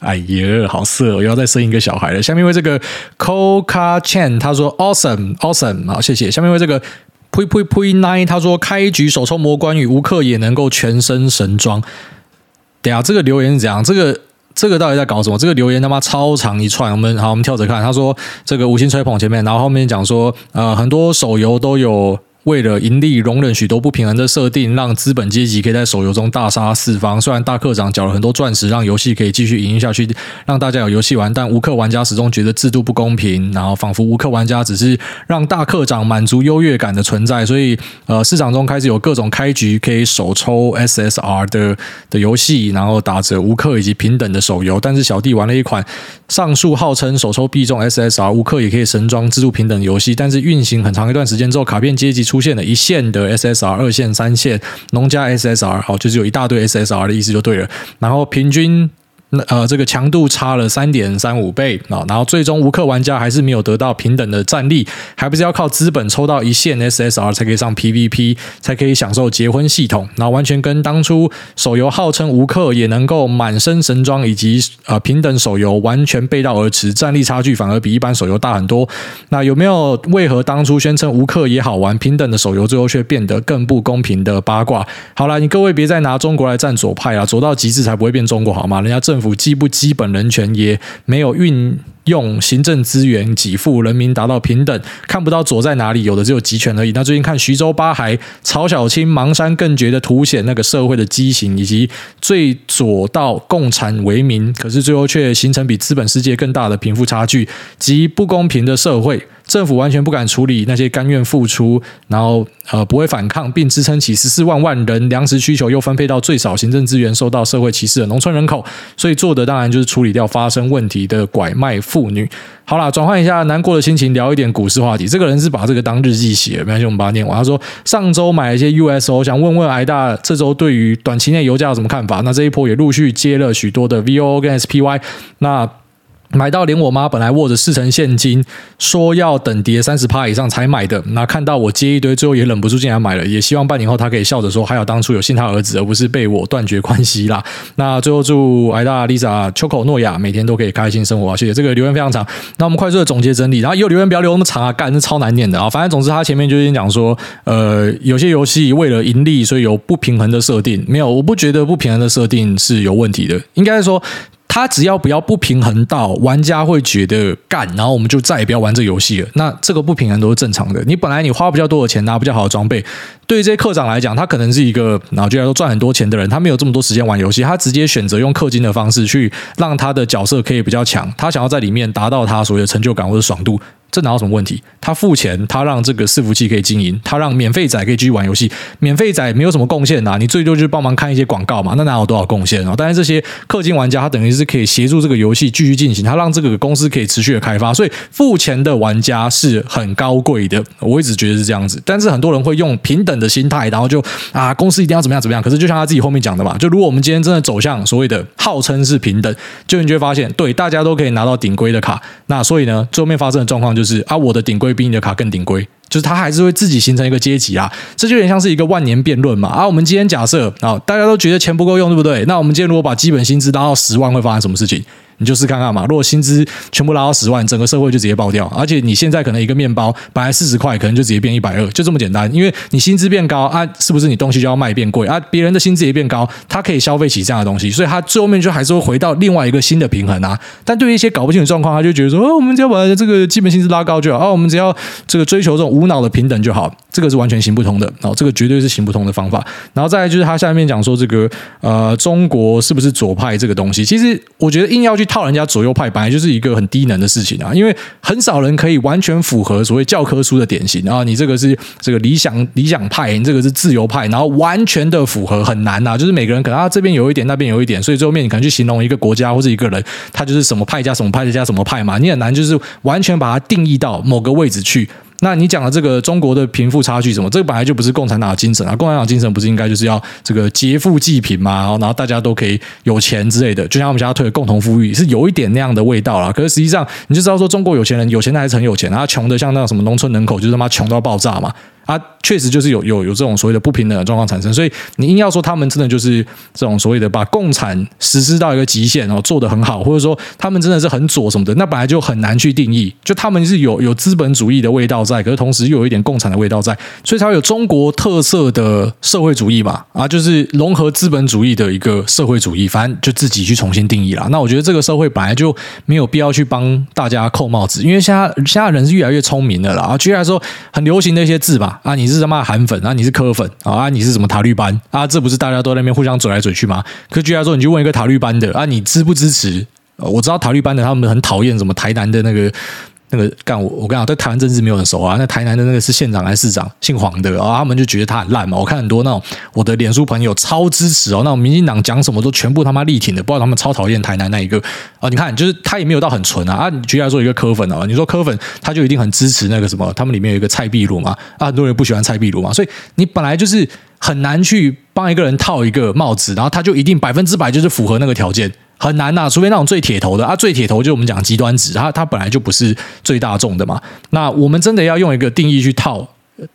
哎呀，好色哦，又要再生一个小孩了。下面为这个 Coca Chen 他说 Awesome Awesome，好谢谢。下面为这个呸呸呸 Nine 他说开局首抽魔关羽，无课也能够全身神装。等下这个留言是怎样？这个。这个到底在搞什么？这个留言他妈超长一串，我们好，我们跳着看。他说这个五星吹捧前面，然后后面讲说，呃，很多手游都有。为了盈利，容忍许多不平衡的设定，让资本阶级可以在手游中大杀四方。虽然大课长缴了很多钻石，让游戏可以继续营运下去，让大家有游戏玩，但无氪玩家始终觉得制度不公平。然后仿佛无氪玩家只是让大课长满足优越感的存在。所以，呃，市场中开始有各种开局可以手抽 SSR 的的游戏，然后打着无氪以及平等的手游。但是小弟玩了一款上述号称手抽必中 SSR 无氪也可以神装制度平等游戏，但是运行很长一段时间之后，卡片阶级出。出现了一线的 SSR，二线、三线，农家 SSR，好，就是有一大堆 SSR 的意思就对了。然后平均。那呃，这个强度差了三点三五倍啊，然后最终无氪玩家还是没有得到平等的战力，还不是要靠资本抽到一线 SSR 才可以上 PVP，才可以享受结婚系统，那完全跟当初手游号称无氪也能够满身神装以及呃平等手游完全背道而驰，战力差距反而比一般手游大很多。那有没有为何当初宣称无氪也好玩，平等的手游最后却变得更不公平的八卦？好了，你各位别再拿中国来站左派啊，左到极致才不会变中国好吗？人家正。政府既不基本人权，也没有运用行政资源给付人民达到平等，看不到左在哪里，有的只有集权而已。那最近看徐州八孩、曹小青、芒山，更觉得凸显那个社会的畸形，以及最左到共产为民，可是最后却形成比资本世界更大的贫富差距及不公平的社会。政府完全不敢处理那些甘愿付出，然后呃不会反抗，并支撑起十四万万人粮食需求又分配到最少行政资源、受到社会歧视的农村人口，所以做的当然就是处理掉发生问题的拐卖妇女。好啦，转换一下难过的心情，聊一点股市话题。这个人是把这个当日记写，没关系，我们把它念完。他说上周买了一些 USO，想问问癌大这周对于短期内油价有什么看法？那这一波也陆续接了许多的 VOO 跟 SPY，那。买到连我妈本来握着四成现金，说要等跌三十趴以上才买的，那看到我接一堆，最后也忍不住进来买了，也希望半年后她可以笑着说，还好当初有信她儿子，而不是被我断绝关系啦。那最后祝艾大、Lisa、秋口、诺亚每天都可以开心生活啊！谢谢。这个留言非常长，那我们快速的总结整理，然后也有留言不要留那么长啊，干是超难念的啊。反正总之他前面就已经讲说，呃，有些游戏为了盈利，所以有不平衡的设定，没有，我不觉得不平衡的设定是有问题的，应该是说。他只要不要不平衡到玩家会觉得干，然后我们就再也不要玩这游戏了。那这个不平衡都是正常的。你本来你花比较多的钱拿比较好的装备，对于这些课长来讲，他可能是一个然后就来说赚很多钱的人，他没有这么多时间玩游戏，他直接选择用氪金的方式去让他的角色可以比较强，他想要在里面达到他所谓的成就感或者爽度。这哪有什么问题？他付钱，他让这个伺服器可以经营，他让免费仔可以继续玩游戏。免费仔没有什么贡献呐，你最多就是帮忙看一些广告嘛，那哪有多少贡献啊？但是这些氪金玩家，他等于是可以协助这个游戏继续进行，他让这个公司可以持续的开发。所以付钱的玩家是很高贵的，我一直觉得是这样子。但是很多人会用平等的心态，然后就啊，公司一定要怎么样怎么样。可是就像他自己后面讲的嘛，就如果我们今天真的走向所谓的号称是平等，就你就会发现，对，大家都可以拿到顶规的卡。那所以呢，最后面发生的状况就是啊，我的顶。规比你的卡更顶规，就是它还是会自己形成一个阶级啊，这就有点像是一个万年辩论嘛啊！我们今天假设啊，大家都觉得钱不够用，对不对？那我们今天如果把基本薪资拉到十万，会发生什么事情？你就是看看嘛，如果薪资全部拉到十万，整个社会就直接爆掉。而且你现在可能一个面包本来四十块，可能就直接变一百二，就这么简单。因为你薪资变高啊，是不是你东西就要卖变贵啊？别人的薪资也变高，他可以消费起这样的东西，所以他最后面就还是会回到另外一个新的平衡啊。但对于一些搞不清楚状况，他就觉得说，哦，我们只要把这个基本薪资拉高就好，哦，我们只要这个追求这种无脑的平等就好，这个是完全行不通的。哦，这个绝对是行不通的方法。然后再来就是他下面讲说这个呃，中国是不是左派这个东西？其实我觉得硬要去套人家左右派。本来就是一个很低能的事情啊，因为很少人可以完全符合所谓教科书的典型啊。你这个是这个理想理想派，你这个是自由派，然后完全的符合很难啊。就是每个人可能他这边有一点，那边有一点，所以最后面你可能去形容一个国家或者一个人，他就是什么派加什么派加什么派嘛，你很难就是完全把它定义到某个位置去。那你讲的这个中国的贫富差距什么，这个本来就不是共产党的精神啊！共产党精神不是应该就是要这个劫富济贫嘛？然后大家都可以有钱之类的，就像我们现在推的共同富裕，是有一点那样的味道啦。可是实际上，你就知道说中国有钱人有钱的还是很有钱，然后穷的像那种什么农村人口，就是他妈穷到爆炸嘛。啊，确实就是有有有这种所谓的不平等的状况产生。所以你硬要说他们真的就是这种所谓的把共产实施到一个极限哦，做得很好，或者说他们真的是很左什么的，那本来就很难去定义。就他们是有有资本主义的味道在，可是同时又有一点共产的味道在，所以才会有中国特色的社会主义嘛啊，就是融合资本主义的一个社会主义，反正就自己去重新定义啦。那我觉得这个社会本来就没有必要去帮大家扣帽子，因为现在现在人是越来越聪明的了啊。举例来说，很流行的一些字吧啊，你是他妈韩粉啊，你是柯粉啊，你是什么塔绿班啊？这不是大家都在那边互相怼来怼去吗？可举例来说，你去问一个塔绿班的啊，你支不支持？我知道塔绿班的他们很讨厌什么台南的那个。那个干我，我跟你讲，对台湾政治没有人熟啊。那台南的那个是县长还是市长，姓黄的啊，他们就觉得他很烂嘛。我看很多那种我的脸书朋友超支持哦，那种民进党讲什么都全部他妈力挺的，不知道他们超讨厌台南那一个啊。你看，就是他也没有到很纯啊啊。你举例来说一个柯粉啊，你说柯粉他就一定很支持那个什么，他们里面有一个蔡壁如嘛啊，很多人不喜欢蔡壁如嘛，所以你本来就是很难去帮一个人套一个帽子，然后他就一定百分之百就是符合那个条件。很难呐、除非那种最铁头的啊，最铁头就我们讲极端值，它它本来就不是最大众的嘛。那我们真的要用一个定义去套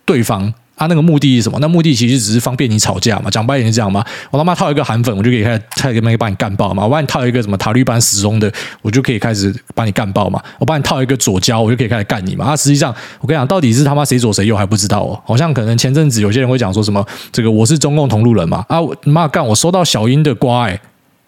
对方，啊，那个目的是什么？那目的其实只是方便你吵架嘛。讲白一点是这样嘛。我他妈套一个韩粉，我就可以开始开始把你干爆嘛。我把你套一个什么塔绿班死忠的，我就可以开始把你干爆嘛。我把你套一个左胶，我就可以开始干你嘛。啊，实际上我跟你讲，到底是他妈谁左谁右还不知道哦。好像可能前阵子有些人会讲说什么这个我是中共同路人嘛。啊，妈干，我收到小英的瓜哎。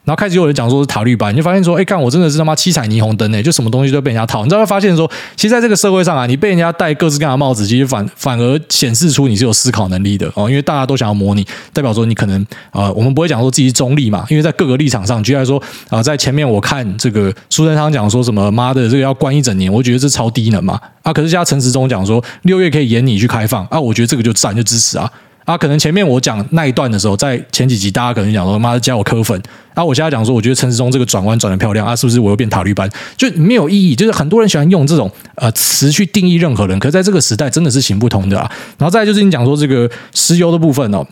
然后开始有人讲说是塔绿班，你就发现说，哎，干我真的是他妈七彩霓虹灯哎，就什么东西都被人家套。你知道会发现说，其实在这个社会上啊，你被人家戴各式各样的帽子，其实反反而显示出你是有思考能力的哦。因为大家都想要模拟，代表说你可能啊、我们不会讲说自己是中立嘛，因为在各个立场上，举例来说啊、在前面我看这个苏贞昌讲说什么妈的这个要关一整年，我觉得这超低能嘛啊。可是现在陈时中讲说六月可以延你去开放啊，我觉得这个就赞就支持啊。啊，可能前面我讲那一段的时候，在前几集大家可能讲说，妈的加我科粉。啊，我现在讲说，我觉得陈世忠这个转弯转的漂亮啊，是不是我又变塔绿班？就没有意义。就是很多人喜欢用这种呃词去定义任何人，可是在这个时代真的是行不通的啊。然后再就是你讲说这个石油的部分哦，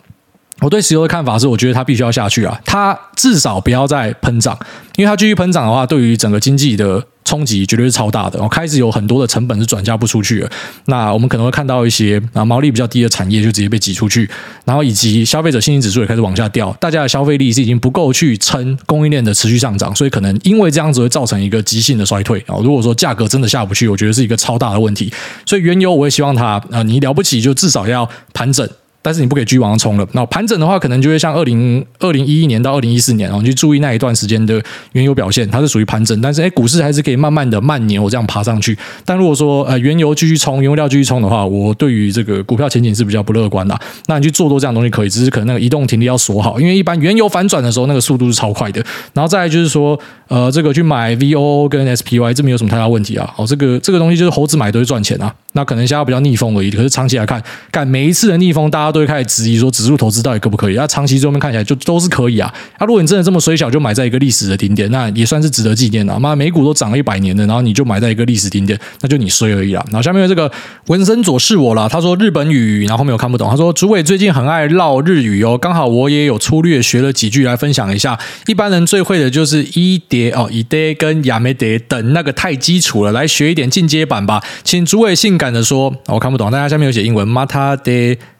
我对石油的看法是，我觉得它必须要下去啊，它至少不要再喷涨，因为它继续喷涨的话，对于整个经济的。冲击绝对是超大的，然后开始有很多的成本是转嫁不出去了。那我们可能会看到一些啊毛利比较低的产业就直接被挤出去，然后以及消费者信心指数也开始往下掉，大家的消费力是已经不够去撑供应链的持续上涨，所以可能因为这样子会造成一个急性的衰退啊。如果说价格真的下不去，我觉得是一个超大的问题。所以原油我也希望它啊，你了不起就至少要盘整。但是你不可以继续往上冲了。那盘整的话，可能就会像二零二零一一年到二零一四年哦，你去注意那一段时间的原油表现，它是属于盘整。但是哎，股市还是可以慢慢的慢牛这样爬上去。但如果说呃原油继续冲，原油料继续冲的话，我对于这个股票前景是比较不乐观的。那你去做多这样东西可以，只是可能那个移动停利要锁好，因为一般原油反转的时候，那个速度是超快的。然后再来就是说，呃，这个去买 VOO 跟 SPY 这没有什么太大问题啊。哦，这个这个东西就是猴子买都会赚钱啊。那可能现在比较逆风而已，可是长期来看，干每一次的逆风，大家都会开始质疑说，指数投资到底可不可以？那、长期这边看起来就都是可以啊。那、啊、如果你真的这么衰小，就买在一个历史的顶点，那也算是值得纪念的。妈，美股都涨了一百年了，然后你就买在一个历史顶点，那就你衰而已啦。然后下面这个文森佐是我啦，他说日本语，然后后面我看不懂。他说主委最近很爱唠日语哦，刚好我也有粗略学了几句来分享一下。一般人最会的就是一叠哦，一叠跟亚美叠等那个太基础了，来学一点进阶版吧。请主委性感的说。我看不懂，大家下面有写英文。马塔德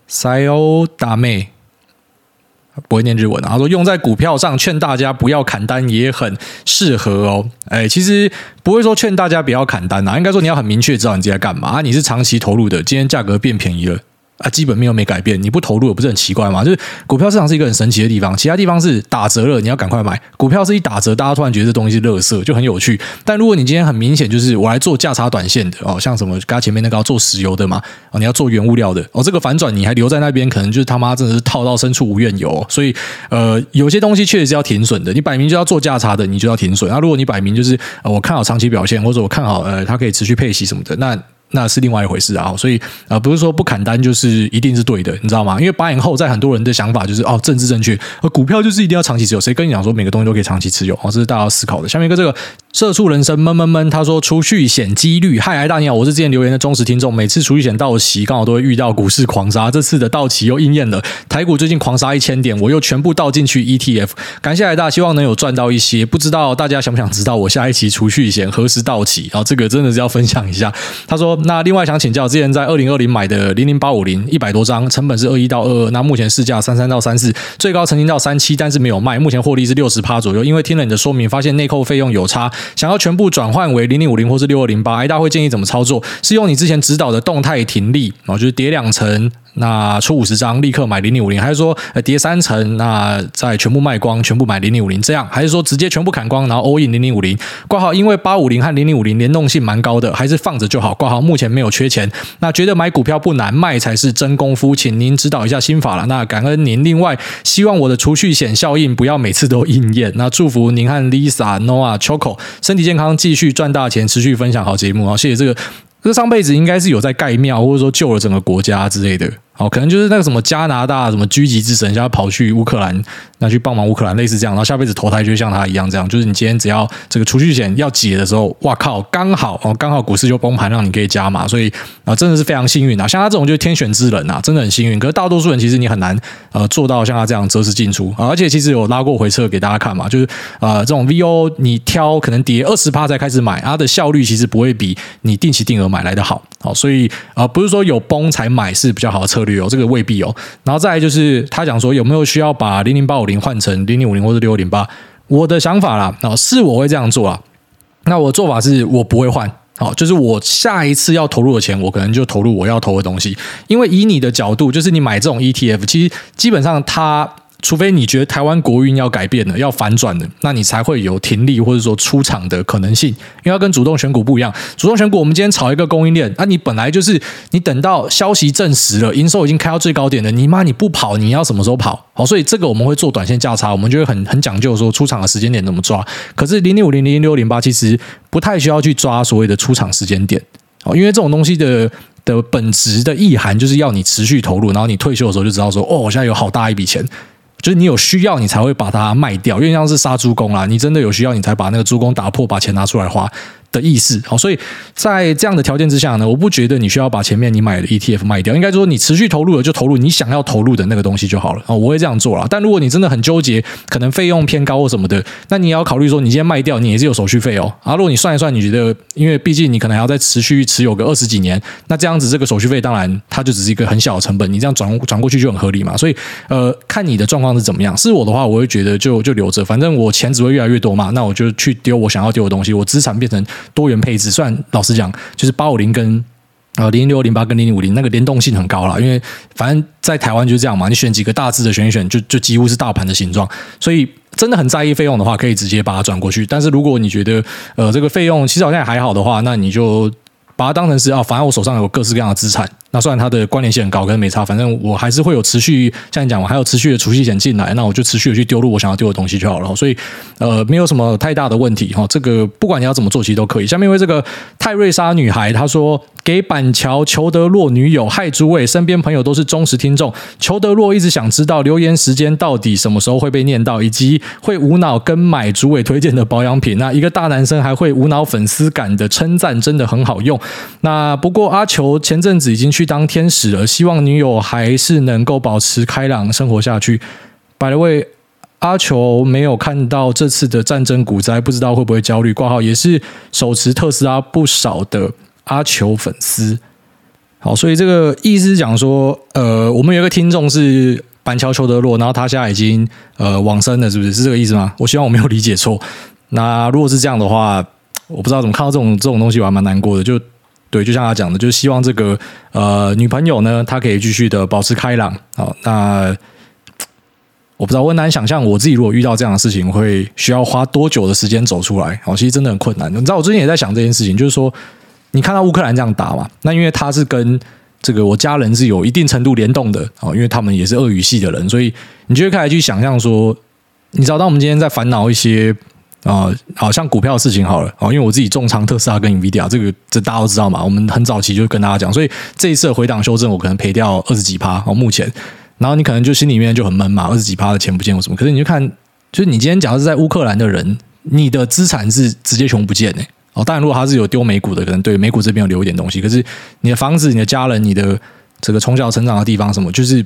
塞欧达妹不会念日文啊。他说用在股票上，劝大家不要砍单也很适合哦。哎，其实不会说劝大家不要砍单啊，应该说你要很明确知道你自己在干嘛。你是长期投入的，今天价格变便宜了。啊，基本面又没改变，你不投入也不是很奇怪吗？就是股票市场是一个很神奇的地方，其他地方是打折了，你要赶快买。股票是一打折，大家突然觉得这东西是垃圾，就很有趣。但如果你今天很明显就是我来做价差短线的哦，像什么刚前面那个要做石油的嘛，哦，你要做原物料的哦，这个反转你还留在那边，可能就是他妈真的是套到深处无怨尤。所以呃，有些东西确实是要停损的。你摆明就要做价差的，你就要停损。那如果你摆明就是，我看好长期表现，或者我看好呃，它可以持续配息什么的，那。那是另外一回事啊，所以啊，不是说不砍单就是一定是对的，你知道吗？因为八年后，在很多人的想法就是哦，政治正确，股票就是一定要长期持有。谁跟你讲说每个东西都可以长期持有？哦，这是大家要思考的。下面一个这个社畜人生闷闷闷，他说储蓄险几率，嗨，嗨大你好，我是之前留言的忠实听众，每次储蓄险到期，刚好都会遇到股市狂杀，这次的到期又应验了，台股最近狂杀一千点，我又全部倒进去 ETF，感谢海大，希望能有赚到一些，不知道大家想不想知道我下一期储蓄险何时到期？然后这个真的是要分享一下。他说，那另外想请教，之前在二零二零买的零零八五零一百多张，成本是二一到二二，那目前市价三三到三四，最高曾经到三七，但是没有卖，目前获利是六十趴左右，因为听了你的说明，发现内扣费用有差。想要全部转换为零零五零或是六二零八，大家会建议怎么操作？是用你之前指导的动态停利，然后就是叠两层。那出五十张立刻买零零五零，还是说呃跌三成，那再全部卖光，全部买零零五零这样，还是说直接全部砍光，然后 all in 零零五零挂号？因为八五零和零零五零联动性蛮高的，还是放着就好挂号。目前没有缺钱，那觉得买股票不难，卖才是真功夫，请您指导一下心法了。那感恩您，另外希望我的储蓄险效应不要每次都应验。那祝福您和 Lisa、Noah、Choco 身体健康，继续赚大钱，持续分享好节目啊！谢谢这个，这上辈子应该是有在盖庙，或者说救了整个国家之类的。哦，可能就是那个什么加拿大什么狙击之神，现在跑去乌克兰，那去帮忙乌克兰，类似这样，然后下辈子投胎就像他一样，这样就是你今天只要这个储蓄险要解的时候，哇靠，刚好哦，刚好股市就崩盘，让你可以加码，所以啊，真的是非常幸运啊！像他这种就是天选之人啊，真的很幸运。可是大多数人其实你很难呃做到像他这样择时进出，而且其实有拉过回撤给大家看嘛，就是、呃、这种 VO 你挑可能跌二十趴才开始买，它的效率其实不会比你定期定额买来的好。好，所以啊、不是说有崩才买是比较好的策略哦，这个未必哦。然后再来就是他讲说有没有需要把零零八五零换成零零五零或者六零八？我的想法啦，啊，是我会这样做啊。那我做法是我不会换，好，就是我下一次要投入的钱，我可能就投入我要投的东西。因为以你的角度，就是你买这种 ETF，其实基本上它。除非你觉得台湾国运要改变了，要反转了，那你才会有停利或者说出场的可能性。因为要跟主动选股不一样，主动选股我们今天炒一个供应链，那、你本来就是你等到消息证实了，营收已经开到最高点了，你妈你不跑，你要什么时候跑？好，所以这个我们会做短线价差，我们就会很很讲究说出场的时间点怎么抓。可是零零五零零六零八其实不太需要去抓所谓的出场时间点，哦，因为这种东西的的本质的意涵就是要你持续投入，然后你退休的时候就知道说，哦，我现在有好大一笔钱。就是你有需要，你才会把它卖掉，因为像是杀猪工啊，你真的有需要，你才把那个猪工打破，把钱拿出来花。的意思，好，所以在这样的条件之下呢，我不觉得你需要把前面你买的 ETF 卖掉，应该说你持续投入的就投入你想要投入的那个东西就好了啊，我会这样做啦。但如果你真的很纠结，可能费用偏高或什么的，那你也要考虑说，你今天卖掉，你也是有手续费哦。啊，如果你算一算，你觉得，因为毕竟你可能还要再持续持有个二十几年，那这样子这个手续费当然它就只是一个很小的成本，你这样转转过去就很合理嘛。所以呃，看你的状况是怎么样。是我的话，我会觉得就就留着，反正我钱只会越来越多嘛，那我就去丢我想要丢的东西，我资产变成多元配置。虽然老实讲，就是八五零跟呃零零六零八跟零零五零那个联动性很高了，因为反正在台湾就是这样嘛，你选几个大致的选一选，就就几乎是大盘的形状，所以真的很在意费用的话，可以直接把它转过去。但是如果你觉得呃这个费用其实好像也还好的话，那你就把它当成是啊，反正我手上有各式各样的资产。那虽然它的关联性很高，跟没差，反正我还是会有持续，像你讲，我还有持续的储蓄险进来，那我就持续的去丢入我想要丢的东西就好了。所以，呃，没有什么太大的问题哈。这个不管你要怎么做，其实都可以。下面为这个泰瑞莎女孩她说，给板桥裘德洛女友，害诸位，身边朋友都是忠实听众。裘德洛一直想知道留言时间到底什么时候会被念到，以及会无脑跟买诸位推荐的保养品。那一个大男生还会无脑粉丝感的称赞，真的很好用。那不过阿裘前阵子已经去。当天使了，希望女友还是能够保持开朗生活下去。By the way，阿球没有看到这次的战争股灾，不知道会不会焦虑挂号，也是手持特斯拉不少的阿球粉丝。好，所以这个意思讲说，呃，我们有一个听众是板桥裘德洛，然后他现在已经呃往生了，是不是？是这个意思吗？我希望我没有理解错。那如果是这样的话，我不知道怎么看到这种这种东西，我还蛮难过的。就对，就像他讲的，就是希望这个呃女朋友呢，她可以继续的保持开朗。好，那我不知道，我很难想象我自己如果遇到这样的事情，会需要花多久的时间走出来。好，其实真的很困难。你知道，我最近也在想这件事情，就是说，你看到乌克兰这样打嘛，那因为他是跟这个我家人是有一定程度联动的。哦，因为他们也是俄语系的人，所以你就会开始去想象说，你知道，当我们今天在烦恼一些。啊、好像股票的事情好了，哦，因为我自己重仓特斯拉跟 NVIDIA，这个这大家都知道嘛。我们很早期就跟大家讲，所以这一次回档修正，我可能赔掉二十几趴哦。目前，然后你可能就心里面就很闷嘛，二十几趴的钱不见或什么。可是你就看，就是你今天假如是在乌克兰的人，你的资产是直接穷不见的。哦，当然如果他是有丢美股的，可能对美股这边有留一点东西。可是你的房子、你的家人、你的这个从小成长的地方什么，就是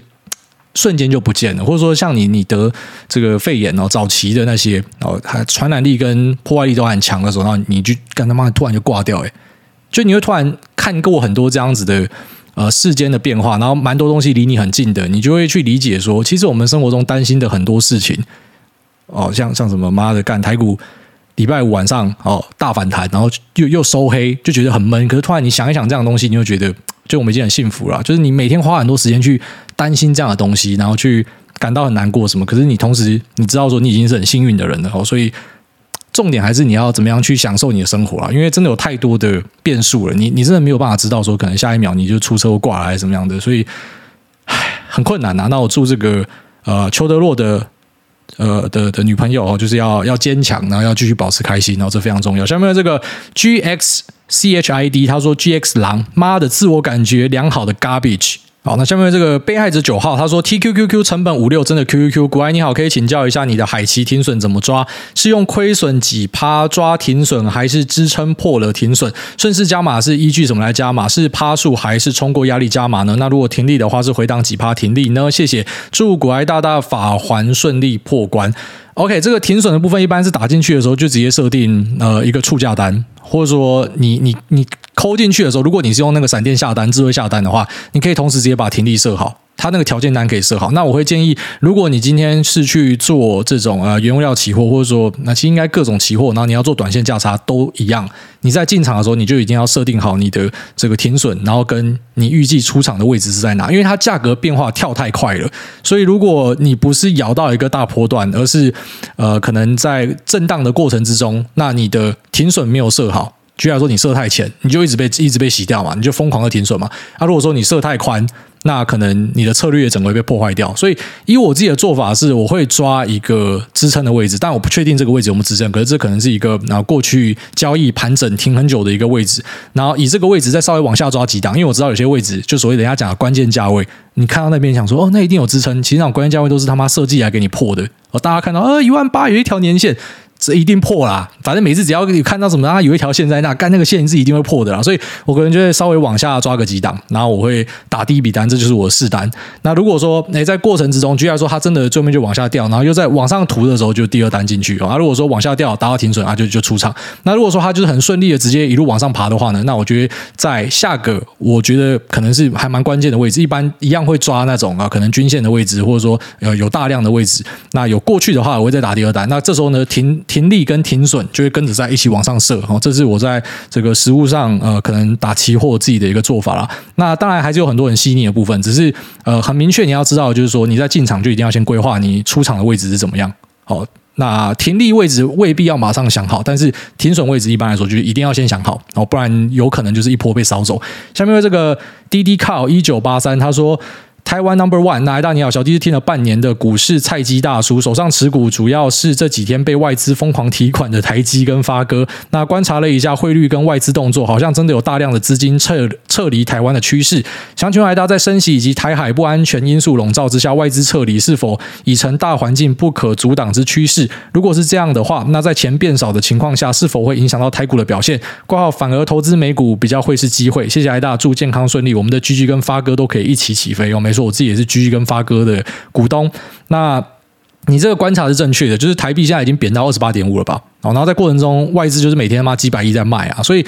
瞬间就不见了。或者说像你你得这个肺炎哦，早期的那些哦，它传染力跟破坏力都很强的时候，然后你就干他妈突然就挂掉，诶，就你会突然看过很多这样子的。呃，世间的变化，然后蛮多东西离你很近的，你就会去理解说，其实我们生活中担心的很多事情，哦，像像什么妈的干台股，礼拜五晚上哦大反弹，然后又又收黑，就觉得很闷。可是突然你想一想这样的东西，你就觉得，就我们已经很幸福了。就是你每天花很多时间去担心这样的东西，然后去感到很难过什么。可是你同时你知道说，你已经是很幸运的人了，所以。重点还是你要怎么样去享受你的生活啊？因为真的有太多的变数了，你你真的没有办法知道说可能下一秒你就出车祸挂了还是怎么样的，所以唉，很困难呐、啊。那我祝这个呃裘德洛的呃的的女朋友哦就是要要坚强，然后要继续保持开心，然后这非常重要。下面这个 G X C H I D 他说 G X 狼妈的自我感觉良好的 garbage。好，那下面这个被害者九号他说 TQQQ 成本五六真的 QQQ，古埃你好，可以请教一下你的海奇停损怎么抓？是用亏损几趴抓停损，还是支撑破了停损？顺势加码是依据什么来加码？是趴数还是冲过压力加码呢？那如果停利的话是回档几趴停利呢？谢谢，祝古埃大大法环顺利破关。OK，这个停损的部分一般是打进去的时候就直接设定呃一个触价单，或者说你你你抠进去的时候，如果你是用那个闪电下单、智慧下单的话，你可以同时直接把停利设好。它那个条件单可以设好，那我会建议，如果你今天是去做这种呃原物料期货，或者说那其实应该各种期货，然后你要做短线价差都一样，你在进场的时候你就一定要设定好你的这个停损，然后跟你预计出场的位置是在哪，因为它价格变化跳太快了，所以如果你不是咬到一个大波段，而是呃可能在震荡的过程之中，那你的停损没有设好，举例来说你设太浅，你就一直被一直被洗掉嘛，你就疯狂的停损嘛，啊如果说你设太宽。那可能你的策略也整个被破坏掉，所以以我自己的做法是，我会抓一个支撑的位置，但我不确定这个位置有没有支撑，可是这可能是一个然后过去交易盘整停很久的一个位置，然后以这个位置再稍微往下抓几档，因为我知道有些位置就所谓人家讲的关键价位，你看到那边想说哦，那一定有支撑，其实那种关键价位都是他妈设计来给你破的，哦，大家看到呃一万八有一条年线。这一定破啦！反正每次只要你看到什么，它有一条线在那，干那个线是一定会破的啦。所以我可能就会稍微往下抓个几档，然后我会打第一笔单，这就是我的试单。那如果说诶在过程之中，居然说，它真的最后面就往下掉，然后又在往上突的时候，就第二单进去啊。如果说往下掉达到停损啊，就就出场。那如果说它就是很顺利的直接一路往上爬的话呢，那我觉得在下个我觉得可能是还蛮关键的位置，一般一样会抓那种啊，可能均线的位置，或者说有有大量的位置。那有过去的话，我会再打第二单。那这时候呢，停停利跟停损。就会跟着在一起往上射，哦，这是我在这个实物上呃，可能打期货自己的一个做法啦。那当然还是有很多很细腻的部分，只是呃很明确你要知道，就是说你在进场就一定要先规划你出场的位置是怎么样。好，那停利位置未必要马上想好，但是停损位置一般来说就一定要先想好，哦，不然有可能就是一波被扫走。下面这个滴滴靠一九八三他说。台湾 Number One，那艾大你好，小弟是听了半年的股市菜鸡大叔，手上持股主要是这几天被外资疯狂提款的台积跟发哥。那观察了一下汇率跟外资动作，好像真的有大量的资金撤撤离台湾的趋势。想请问大，在升息以及台海不安全因素笼罩之下，外资撤离是否已成大环境不可阻挡之趋势？如果是这样的话，那在钱变少的情况下，是否会影响到台股的表现？挂号反而投资美股比较会是机会。谢谢艾大，祝健康顺利，我们的 GG 跟发哥都可以一起起飞哦，没错。我自己也是 GE 跟发哥的股东，那你这个观察是正确的，就是台币现在已经贬到二十八点五了吧？然后在过程中外资就是每天他妈几百亿在卖啊，所以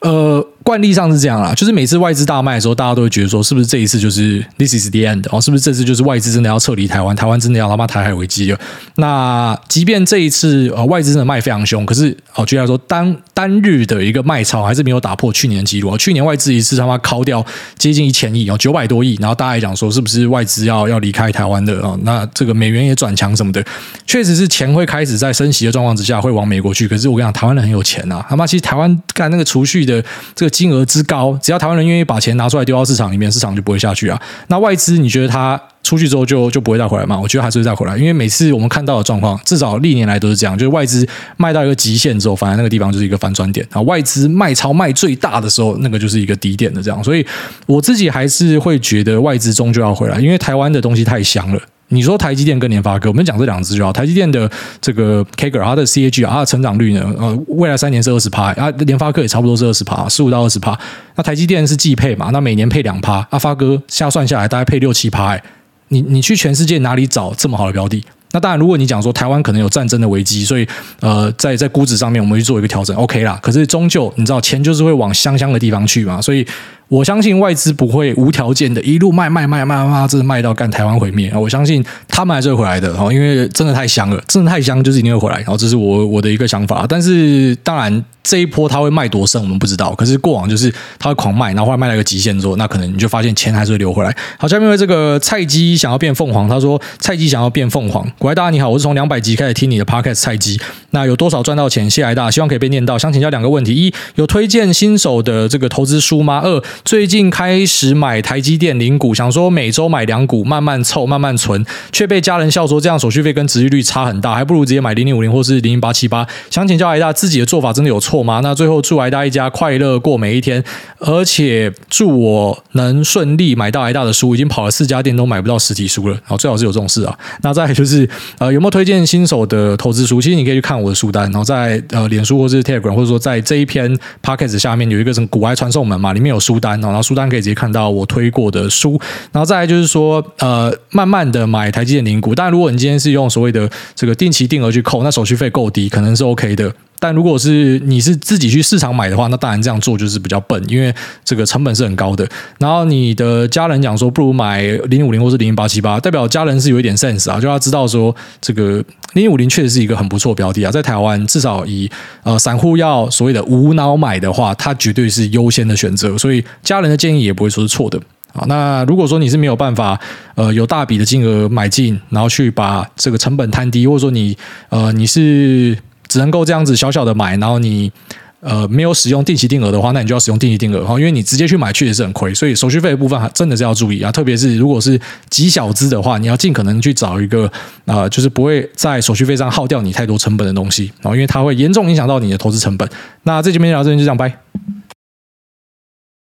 呃。惯例上是这样啦，就是每次外资大卖的时候，大家都会觉得说，是不是这一次就是 this is the end 哦？是不是这次就是外资真的要撤离台湾，台湾真的要他妈台海危机了？那即便这一次呃外资真的卖非常凶，可是哦，举例来说单单日的一个卖超还是没有打破去年的记录。去年外资一次他妈敲掉接近一千亿哦，九百多亿，然后大家也讲说是不是外资要要离开台湾的哦？那这个美元也转强什么的，确实是钱会开始在升息的状况之下会往美国去。可是我跟你讲，台湾人很有钱呐，他妈其实台湾干那个储蓄的这个。金额之高，只要台湾人愿意把钱拿出来丢到市场里面，市场就不会下去啊。那外资，你觉得他出去之后就就不会再回来吗？我觉得还是会再回来，因为每次我们看到的状况，至少历年来都是这样，就是外资卖到一个极限之后，反而那个地方就是一个反转点啊。外资卖超卖最大的时候，那个就是一个低点的这样。所以我自己还是会觉得外资终究要回来，因为台湾的东西太香了。你说台积电跟联发科，我们讲这两只就好。台积电的这个 CAGR，它的 CAGR，它的成长率呢，呃，未来三年是二十趴，啊，联发科也差不多是二十趴，十五到二十趴。那台积电是季配嘛，那每年配两趴，阿发哥下算下来大概配六七趴。你你去全世界哪里找这么好的标的？那当然，如果你讲说台湾可能有战争的危机，所以呃，在在估值上面我们去做一个调整，OK 啦。可是终究你知道，钱就是会往香香的地方去嘛，所以。我相信外资不会无条件的一路卖卖卖卖卖卖，真的卖到干台湾毁灭。我相信他们还是会回来的，哦因为真的太香了，真的太香，就是一定会回来。然后这是我我的一个想法。但是当然这一波他会卖多深，我们不知道。可是过往就是他会狂卖，然后后来卖了一个极限之后，那可能你就发现钱还是会流回来。好，下面为这个菜鸡想要变凤凰，他说菜鸡想要变凤凰。各位大你好，我是从两百集开始听你的 Podcast 菜鸡，那有多少赚到钱？谢谢大，希望可以被念到。想请教两个问题：一有推荐新手的这个投资书吗？二最近开。始买台积电零股，想说每周买两股，慢慢凑，慢慢存，却被家人笑说这样手续费跟殖利率差很大，还不如直接买零零五零或是零零八七八。想请教癌大自己的做法真的有错吗？那最后祝癌大一家快乐过每一天，而且祝我能顺利买到癌大的书。已经跑了四家店都买不到实体书了，然后最好是有这种事啊。那再就是呃有没有推荐新手的投资书？其实你可以去看我的书单，然后在呃脸书或是 Telegram，或者说在这一篇 Podcast 下面有一个什么股癌传送门嘛，里面有书单，然后书单可以。直接看到我推过的书，然后再来就是说，呃，慢慢的买台积电零股。但，如果你今天是用所谓的这个定期定额去扣，那手续费够低，可能是 OK 的。但如果是你是自己去市场买的话，那当然这样做就是比较笨，因为这个成本是很高的。然后你的家人讲说，不如买零五零或是零零八七八，代表家人是有一点 sense 啊，就要知道说，这个零五零确实是一个很不错标的啊，在台湾至少以呃散户要所谓的无脑买的话，它绝对是优先的选择。所以家人的建议也不会说是错的。好，那如果说你是没有办法，呃，有大笔的金额买进，然后去把这个成本摊低，或者说你，呃，你是只能够这样子小小的买，然后你，呃，没有使用定期定额的话，那你就要使用定期定额哈，因为你直接去买确实是很亏，所以手续费的部分还真的是要注意啊，特别是如果是极小资的话，你要尽可能去找一个啊、就是不会在手续费上耗掉你太多成本的东西然后，因为它会严重影响到你的投资成本。那这期面聊这边就这样，拜。